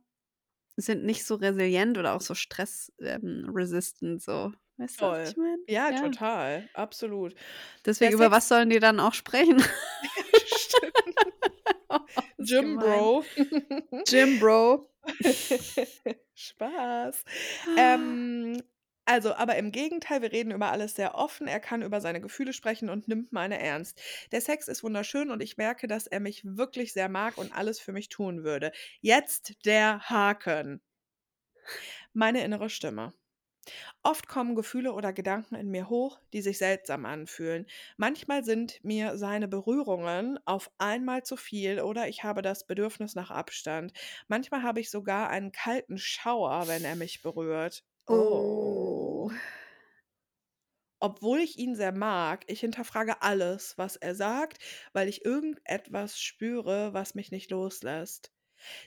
sind nicht so resilient oder auch so stress ähm, so. Weißt du, was ich meine? Ja, Ja. total, absolut. Deswegen, über was sollen die dann auch sprechen? Stimmt. Oh, gemein. Bro. Gym Bro. Spaß. Ähm, also, aber im Gegenteil, wir reden über alles sehr offen. Er kann über seine Gefühle sprechen und nimmt meine ernst. Der Sex ist wunderschön und ich merke, dass er mich wirklich sehr mag und alles für mich tun würde. Jetzt der Haken. Meine innere Stimme. Oft kommen Gefühle oder Gedanken in mir hoch, die sich seltsam anfühlen. Manchmal sind mir seine Berührungen auf einmal zu viel oder ich habe das Bedürfnis nach Abstand. Manchmal habe ich sogar einen kalten Schauer, wenn er mich berührt. Oh. Oh. Obwohl ich ihn sehr mag, ich hinterfrage alles, was er sagt, weil ich irgendetwas spüre, was mich nicht loslässt.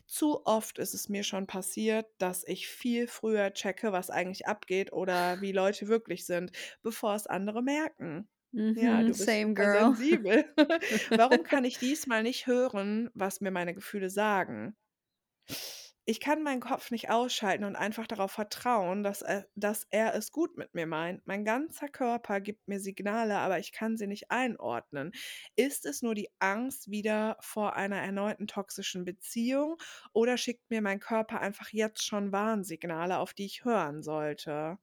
Zu oft ist es mir schon passiert, dass ich viel früher checke, was eigentlich abgeht oder wie Leute wirklich sind, bevor es andere merken. Ja, Mhm, du bist same girl. sensibel. Warum kann ich diesmal nicht hören, was mir meine Gefühle sagen? Ich kann meinen Kopf nicht ausschalten und einfach darauf vertrauen, dass er dass er es gut mit mir meint. Mein ganzer Körper gibt mir Signale, aber ich kann sie nicht einordnen. Ist es nur die Angst wieder vor einer erneuten toxischen Beziehung oder schickt mir mein Körper einfach jetzt schon Warnsignale, auf die ich hören sollte?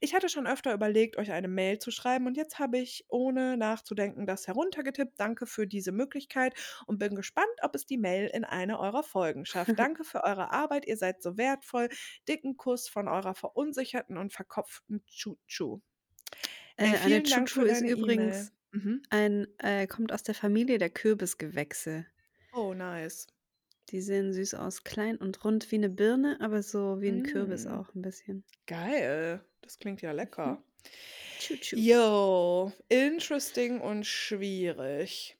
Ich hatte schon öfter überlegt, euch eine Mail zu schreiben und jetzt habe ich, ohne nachzudenken, das heruntergetippt. Danke für diese Möglichkeit und bin gespannt, ob es die Mail in eine eurer Folgen schafft. Danke für eure Arbeit, ihr seid so wertvoll. Dicken Kuss von eurer verunsicherten und verkopften Chuchu. Äh, eine Chuchu ist übrigens Mhm. ein äh, kommt aus der Familie der Kürbisgewächse. Oh, nice. Die sehen süß aus, klein und rund wie 'ne Birne, aber so wie 'n Kürbis Mm. auch 'n bisschen. Geil, das klingt ja Mhm. lecker. Chuchu. Jo, interesting und schwierig.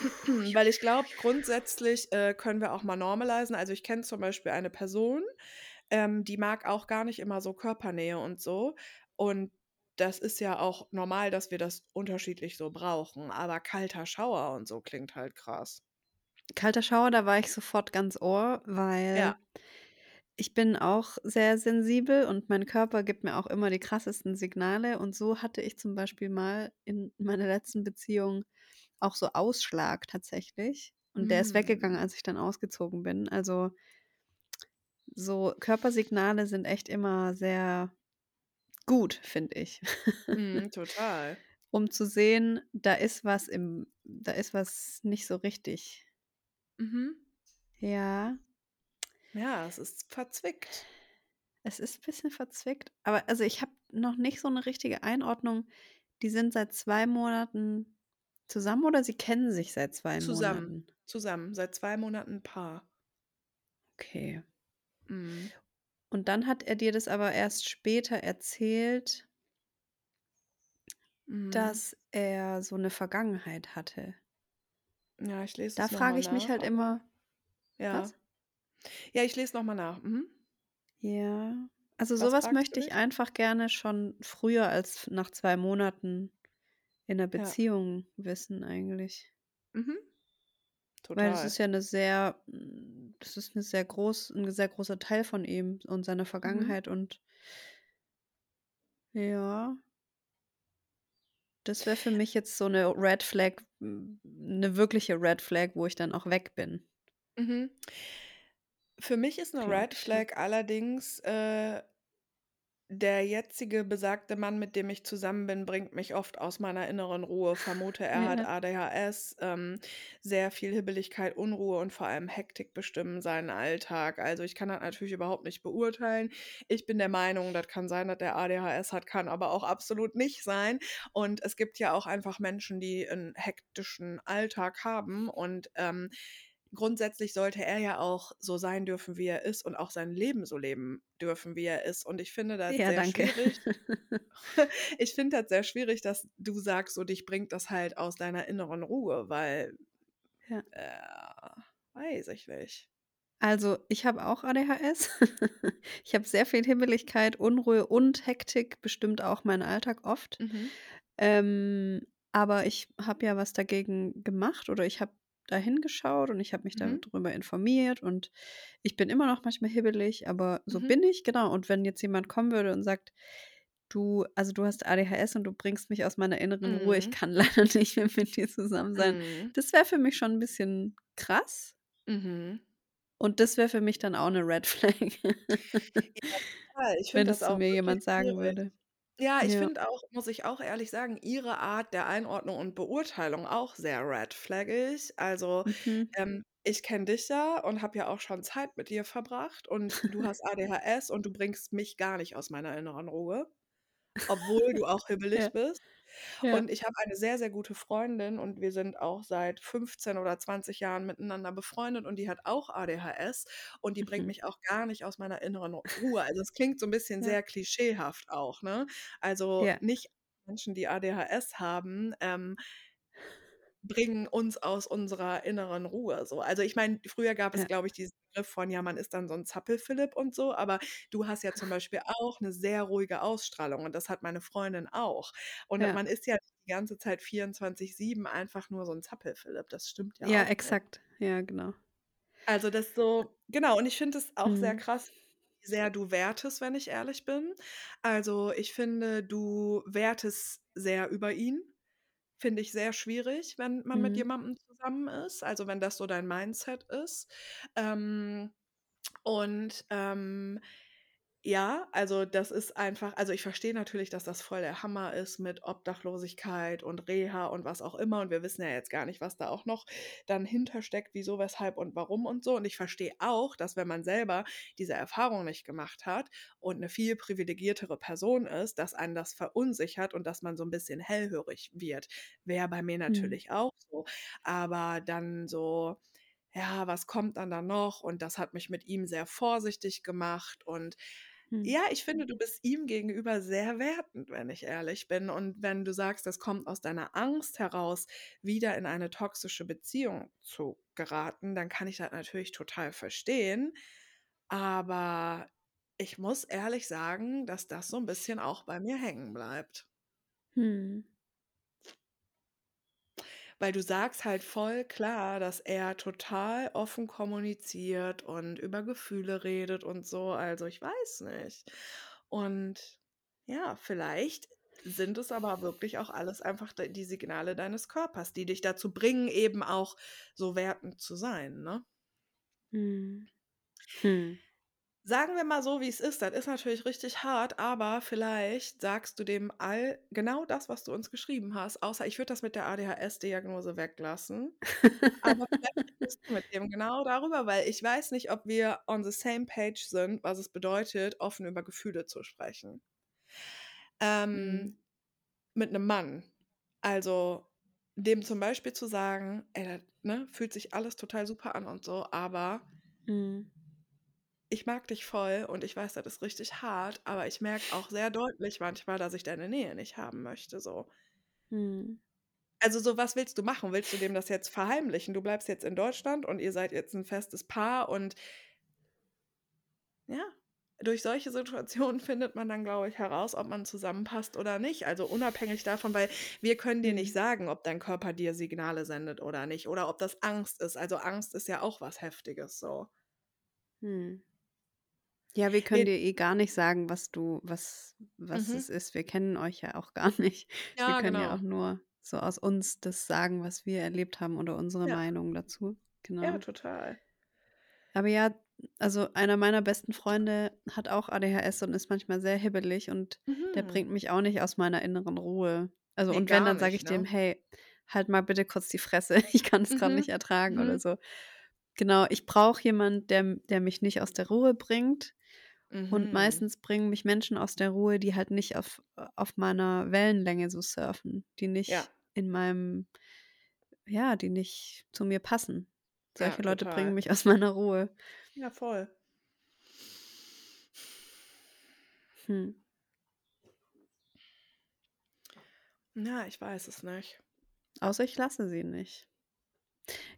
Weil ich glaube, grundsätzlich, äh, können wir auch mal normalisieren. Also, ich kenne zum Beispiel eine Person, ähm, die mag auch gar nicht immer so Körpernähe und so. Und das ist ja auch normal, dass wir das unterschiedlich so brauchen. Aber kalter Schauer und so klingt halt krass. Kalter Schauer, da war ich sofort ganz Ohr, weil Ja. Ich bin auch sehr sensibel und mein Körper gibt mir auch immer die krassesten Signale. Und so hatte ich zum Beispiel mal in meiner letzten Beziehung auch so Ausschlag tatsächlich. Und der ist weggegangen, Mm. als ich dann ausgezogen bin. Also so Körpersignale sind echt immer sehr gut, finde ich. Mhm, total. Um zu sehen, da ist was im da ist was nicht so richtig. Mhm. Ja. Ja, es ist verzwickt. Es ist 'n bisschen verzwickt, aber also, ich habe noch nicht so 'ne richtige Einordnung. Die sind seit 2 Monaten zusammen oder sie kennen sich seit 2 Zusammen, Monaten? zusammen, seit 2 Monaten Paar. Okay. Mhm. Und dann hat er dir das aber erst später erzählt Mhm. dass er so 'ne Vergangenheit hatte. Ja, ich lese Da frage ich mich nach, halt aber immer ja. was? Ja, ich lese noch mal nach. Mhm. Ja. Also, so Was was fragst möchte ich einfach gerne schon früher als nach 2 Monaten in 'ner Ja. Beziehung wissen eigentlich. Mhm. Weil das Total. ist ja 'ne sehr hm, das ist 'ne sehr groß 'n sehr großer Teil von ihm und seiner Mhm. Vergangenheit und ja. Das wäre für mich jetzt so 'ne Red Flag, hm, 'ne wirkliche Red Flag, wo ich dann auch weg bin. Mhm. Für mich ist 'ne Red. Flag allerdings, äh der jetzige besagte Mann, mit dem ich zusammen bin, bringt mich oft aus meiner inneren Ruhe. Vermute, er hat Ja. ADHS, ähm, sehr viel Hibbeligkeit, Unruhe und vor allem Hektik bestimmen seinen Alltag. Also, ich kann das natürlich überhaupt nicht beurteilen. Ich bin der Meinung, das kann sein, dass der ADHS hat, kann aber auch absolut nicht sein. Und es gibt ja auch einfach Menschen, die 'n hektischen Alltag haben und, ähm, grundsätzlich sollte er ja auch so sein dürfen, wie er ist und auch sein Leben so leben dürfen, wie er ist. Und ich finde das Ja, sehr danke. schwierig ich finde das sehr schwierig, dass du sagst, so dich bringt das halt aus deiner inneren Ruhe, weil, Ja. äh, weiß ich nicht. Also, ich habe auch ADHS. Ich habe sehr viel Hibbeligkeit, Unruhe und Hektik bestimmt auch meinen Alltag oft. Mhm. Ähm, aber ich habe ja was dagegen gemacht oder ich habe da hingeschaut und ich habe mich Mhm. drüber informiert und ich bin immer noch manchmal hibbelig, aber so Mhm. bin ich, genau. Und wenn jetzt jemand kommen würde und sagt: „Du also, du hast ADHS und du bringst mich aus meiner inneren Ruhe, ich Mhm. kann leider nicht mehr mit dir zusammen sein.“ Mhm. Das wäre für mich schon 'n bisschen krass. Mhm. Und das wäre für mich dann auch 'ne Red Flag. Ja. Ich Wenn das das zu auch mir jemand sagen würde. Ja, ich Ja. finde auch, muss ich auch ehrlich sagen, ihre Art der Einordnung und Beurteilung auch sehr red flaggig. Also, Mhm. ähm, ich kenne dich ja und habe ja auch schon Zeit mit dir verbracht und du hast ADHS und du bringst mich gar nicht aus meiner inneren Ruhe, obwohl du auch Ja. hibbelig bist. Ja. Und ich habe eine sehr, sehr gute Freundin und wir sind auch seit 15 oder 20 Jahren miteinander befreundet und die hat auch ADHS und die bringt Mhm. mich auch gar nicht aus meiner inneren Ruhe. Also, es klingt so 'n bisschen Ja. sehr klischeehaft auch, ne? Also, Ja. nicht Menschen, die ADHS haben, ähm bringen uns aus unserer inneren Ruhe so. Also, ich meine, früher gab es, Ja. glaube ich, diesen Begriff von: „Ja, man ist dann so 'n Zappel-Philipp“ und so, aber du hast ja zum Beispiel auch 'ne sehr ruhige Ausstrahlung und das hat meine Freundin auch. Und Ja. man ist ja die ganze Zeit 24/7 einfach nur so 'n Zappel-Philipp. Das stimmt ja Ja, auch nicht. exakt. Ja, genau. Also, das so genau, und ich finde es auch sehr Mhm. krass, wie sehr du wertest, wenn ich ehrlich bin. Also, ich finde, du wertest sehr über ihn. Finde ich sehr schwierig, wenn man mit Mhm. jemandem zusammen ist, also, wenn das so dein Mindset ist. Ähm, und, ähm, ja, also, das ist einfach also, ich verstehe natürlich, dass das voll der Hammer ist mit Obdachlosigkeit und Reha und was auch immer und wir wissen ja jetzt gar nicht, was da auch noch dann hintersteckt, wieso, weshalb und warum und so. Und ich verstehe auch, dass wenn man selber diese Erfahrung nicht gemacht hat und 'ne viel privilegiertere Person ist, dass einen das verunsichert und dass man so 'n bisschen hellhörig wird. Wäre bei mir Mhm. natürlich auch so. Aber dann so: „Ja, was kommt dann da noch?“ Und das hat mich mit ihm sehr vorsichtig gemacht. Und Mhm. Ja, ich finde, du bist ihm gegenüber sehr wertend, wenn ich ehrlich bin. Und wenn du sagst, das kommt aus deiner Angst heraus, wieder in eine toxische Beziehung zu geraten, dann kann ich das natürlich total verstehen. Aber ich muss ehrlich sagen, dass das so 'n bisschen auch bei mir hängen bleibt. Mhm. Weil du sagst halt voll klar, dass er total offen kommuniziert und über Gefühle redet und so. Also, ich weiß nicht. Und ja, vielleicht sind es aber wirklich auch alles einfach die Signale deines Körpers, die dich dazu bringen, eben auch so wertend zu sein. Ne? Hm. Hm. Sagen wir mal so, wie es ist. Das ist natürlich richtig hart, aber vielleicht sagst du dem all genau das, was du uns geschrieben hast. Außer ich würde das mit der ADHS-Diagnose weglassen. Aber vielleicht sprichst du mit dem genau darüber, weil ich weiß nicht, ob wir on the same page sind, was es bedeutet, offen über Gefühle zu sprechen. Ähm, Hm. Mit einem Mann. Also dem zum Beispiel zu sagen, ey, das, ne, fühlt sich alles total super an und so, aber Hm. Ich mag dich voll und ich weiß, das ist richtig hart, aber ich merke auch sehr deutlich manchmal, dass ich deine Nähe nicht haben möchte. So. Hm. Also so, was willst du machen? Willst du dem das jetzt verheimlichen? Du bleibst jetzt in Deutschland und ihr seid jetzt ein festes Paar und ja, durch solche Situationen findet man dann, glaube ich, heraus, ob man zusammenpasst oder nicht. Also unabhängig davon, weil wir können dir nicht Hm. sagen, ob dein Körper dir Signale sendet oder nicht oder ob das Angst ist. Also Angst ist ja auch was Heftiges so. Hm. Ja, wir können Wir, dir eh gar nicht sagen, was du, was, was mhm. es ist. Wir kennen euch ja auch gar nicht. Wir Ja, können ja genau. auch nur so aus uns das sagen, was wir erlebt haben oder unsere Ja, Meinung dazu. ja, Genau. total. Aber ja, also einer meiner besten Freunde hat auch ADHS und ist manchmal sehr hibbelig und der Mhm. bringt mich auch nicht aus meiner inneren Ruhe. Also Nee, und wenn, dann sage ich dem, ne? hey, halt mal bitte kurz die Fresse, ich kann es gerade Mhm. nicht ertragen oder Mhm. so. Genau, ich brauche jemanden, der, der mich nicht aus der Ruhe bringt. Und Mhm. meistens bringen mich Menschen aus der Ruhe, die halt nicht auf, auf meiner Wellenlänge so surfen, die Ja, nicht in meinem, ja, die nicht zu mir passen. ja, Solche Leute bringen mich aus meiner Ruhe. Ja, voll. Hm. Ja, ich weiß es nicht. Außer ich lasse sie nicht.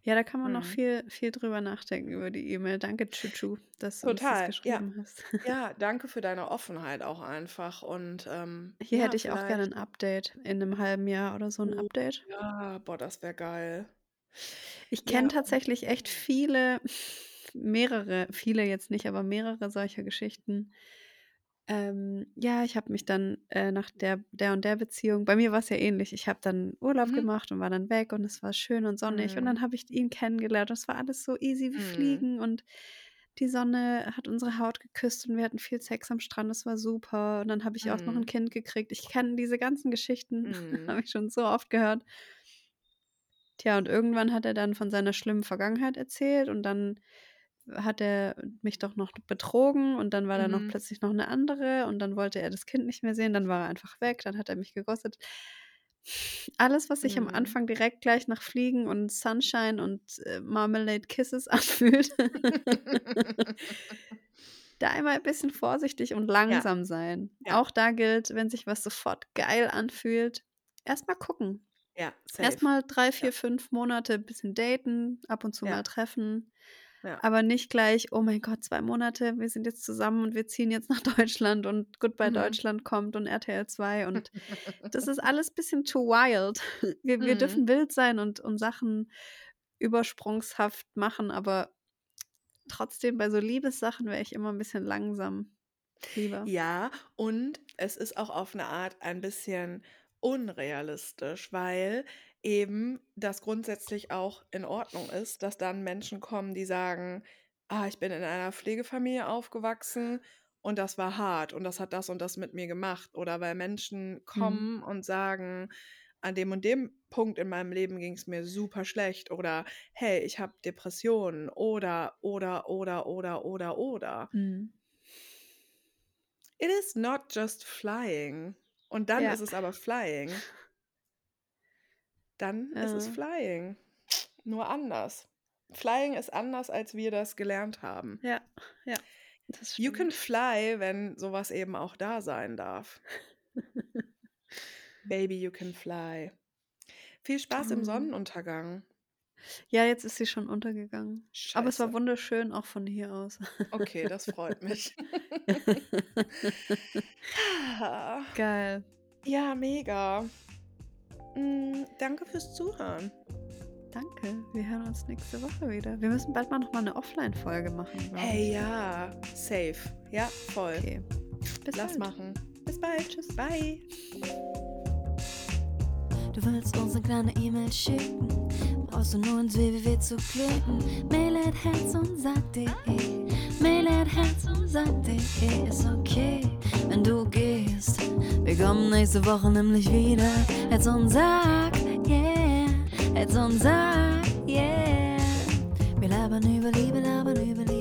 Ja, da kann man noch Mhm. viel, viel drüber nachdenken über die E-Mail. Danke, Chuchu, dass du uns das Total, ja. geschrieben hast. Ja, danke für deine Offenheit auch einfach. Und ähm, Hier ja, hätte ich auch gerne vielleicht. ein Update in einem halben Jahr oder so ein Oh, Update. ja, boah, das wäre geil. Ich Ja, kenne und tatsächlich echt viele, mehrere, viele jetzt nicht, aber mehrere solcher Geschichten. Ähm, ja, ich habe mich dann äh, nach der, der und der Beziehung, bei mir war es ja ähnlich, ich habe dann Urlaub mhm. gemacht und war dann weg und es war schön und sonnig und dann Mhm. habe ich ihn kennengelernt und es war alles so easy wie Mhm. Fliegen und die Sonne hat unsere Haut geküsst und wir hatten viel Sex am Strand, es war super und dann habe ich auch noch ein Mhm. Kind gekriegt. Ich kenne diese ganzen Geschichten, Mhm. habe ich schon so oft gehört. Tja, und irgendwann hat er dann von seiner schlimmen Vergangenheit erzählt und dann hat er mich doch noch betrogen und dann war da noch Mhm. plötzlich noch eine andere und dann wollte er das Kind nicht mehr sehen, dann war er einfach weg, dann hat er mich geghostet. Alles, was sich am Mhm. Anfang direkt gleich nach Fliegen und Sunshine und äh, Marmalade Kisses anfühlt, da einmal ein bisschen vorsichtig und Ja, langsam sein. ja, Auch da gilt, wenn sich was sofort geil anfühlt, erstmal gucken. ja, safe. Erstmal drei, Ja, vier, fünf Monate ein bisschen daten, ab und zu mal ja, treffen. Ja. Aber nicht gleich, oh mein Gott, zwei Monate, wir sind jetzt zusammen und wir ziehen jetzt nach Deutschland und Goodbye Mhm. Deutschland kommt und RTL 2 und das ist alles ein bisschen too wild. Wir, wir Mhm. dürfen wild sein und, und Sachen übersprungshaft machen, aber trotzdem bei so Liebessachen wäre ich immer ein bisschen langsam lieber. Ja, und es ist auch auf eine Art ein bisschen unrealistisch, weil eben das grundsätzlich auch in Ordnung ist, dass dann Menschen kommen, die sagen, ah, ich bin in einer Pflegefamilie aufgewachsen und das war hart und das hat das und das mit mir gemacht. Oder weil Menschen Hm. kommen und sagen, an dem und dem Punkt in meinem Leben ging es mir super schlecht oder hey, ich habe Depressionen oder oder oder oder oder oder. Hm. It is not just flying. Und dann Ja. ist es aber flying. Dann ist es Ja. flying. Nur anders. Flying ist anders, als wir das gelernt haben. Ja, ja, das You can fly, wenn sowas eben auch da sein darf. Baby, you can fly. Viel Spaß im Oh. Sonnenuntergang. Ja, jetzt ist sie schon untergegangen. Aber es war Scheiße. wunderschön, auch von hier aus. Okay, das freut mich. Geil. ja, mega. Mm, danke fürs Zuhören. Danke. Wir hören uns nächste Woche wieder. Wir müssen bald mal noch mal eine Offline-Folge machen, Hey, ich. ja, safe. Ja, voll. Okay. Bis Lass bald. machen. Bis bald. Tschüss. Bye. Du willst uns eine kleine E-Mail schicken, brauchst du nur ins www zu klicken. Mail at herz und sag.de, Mail at herz und sag.de ist okay, wenn du gehst. Wir kommen nächste Woche nämlich wieder. Herz und sag, yeah, Herz und sag, yeah. Wir labern über Liebe, labern über Liebe.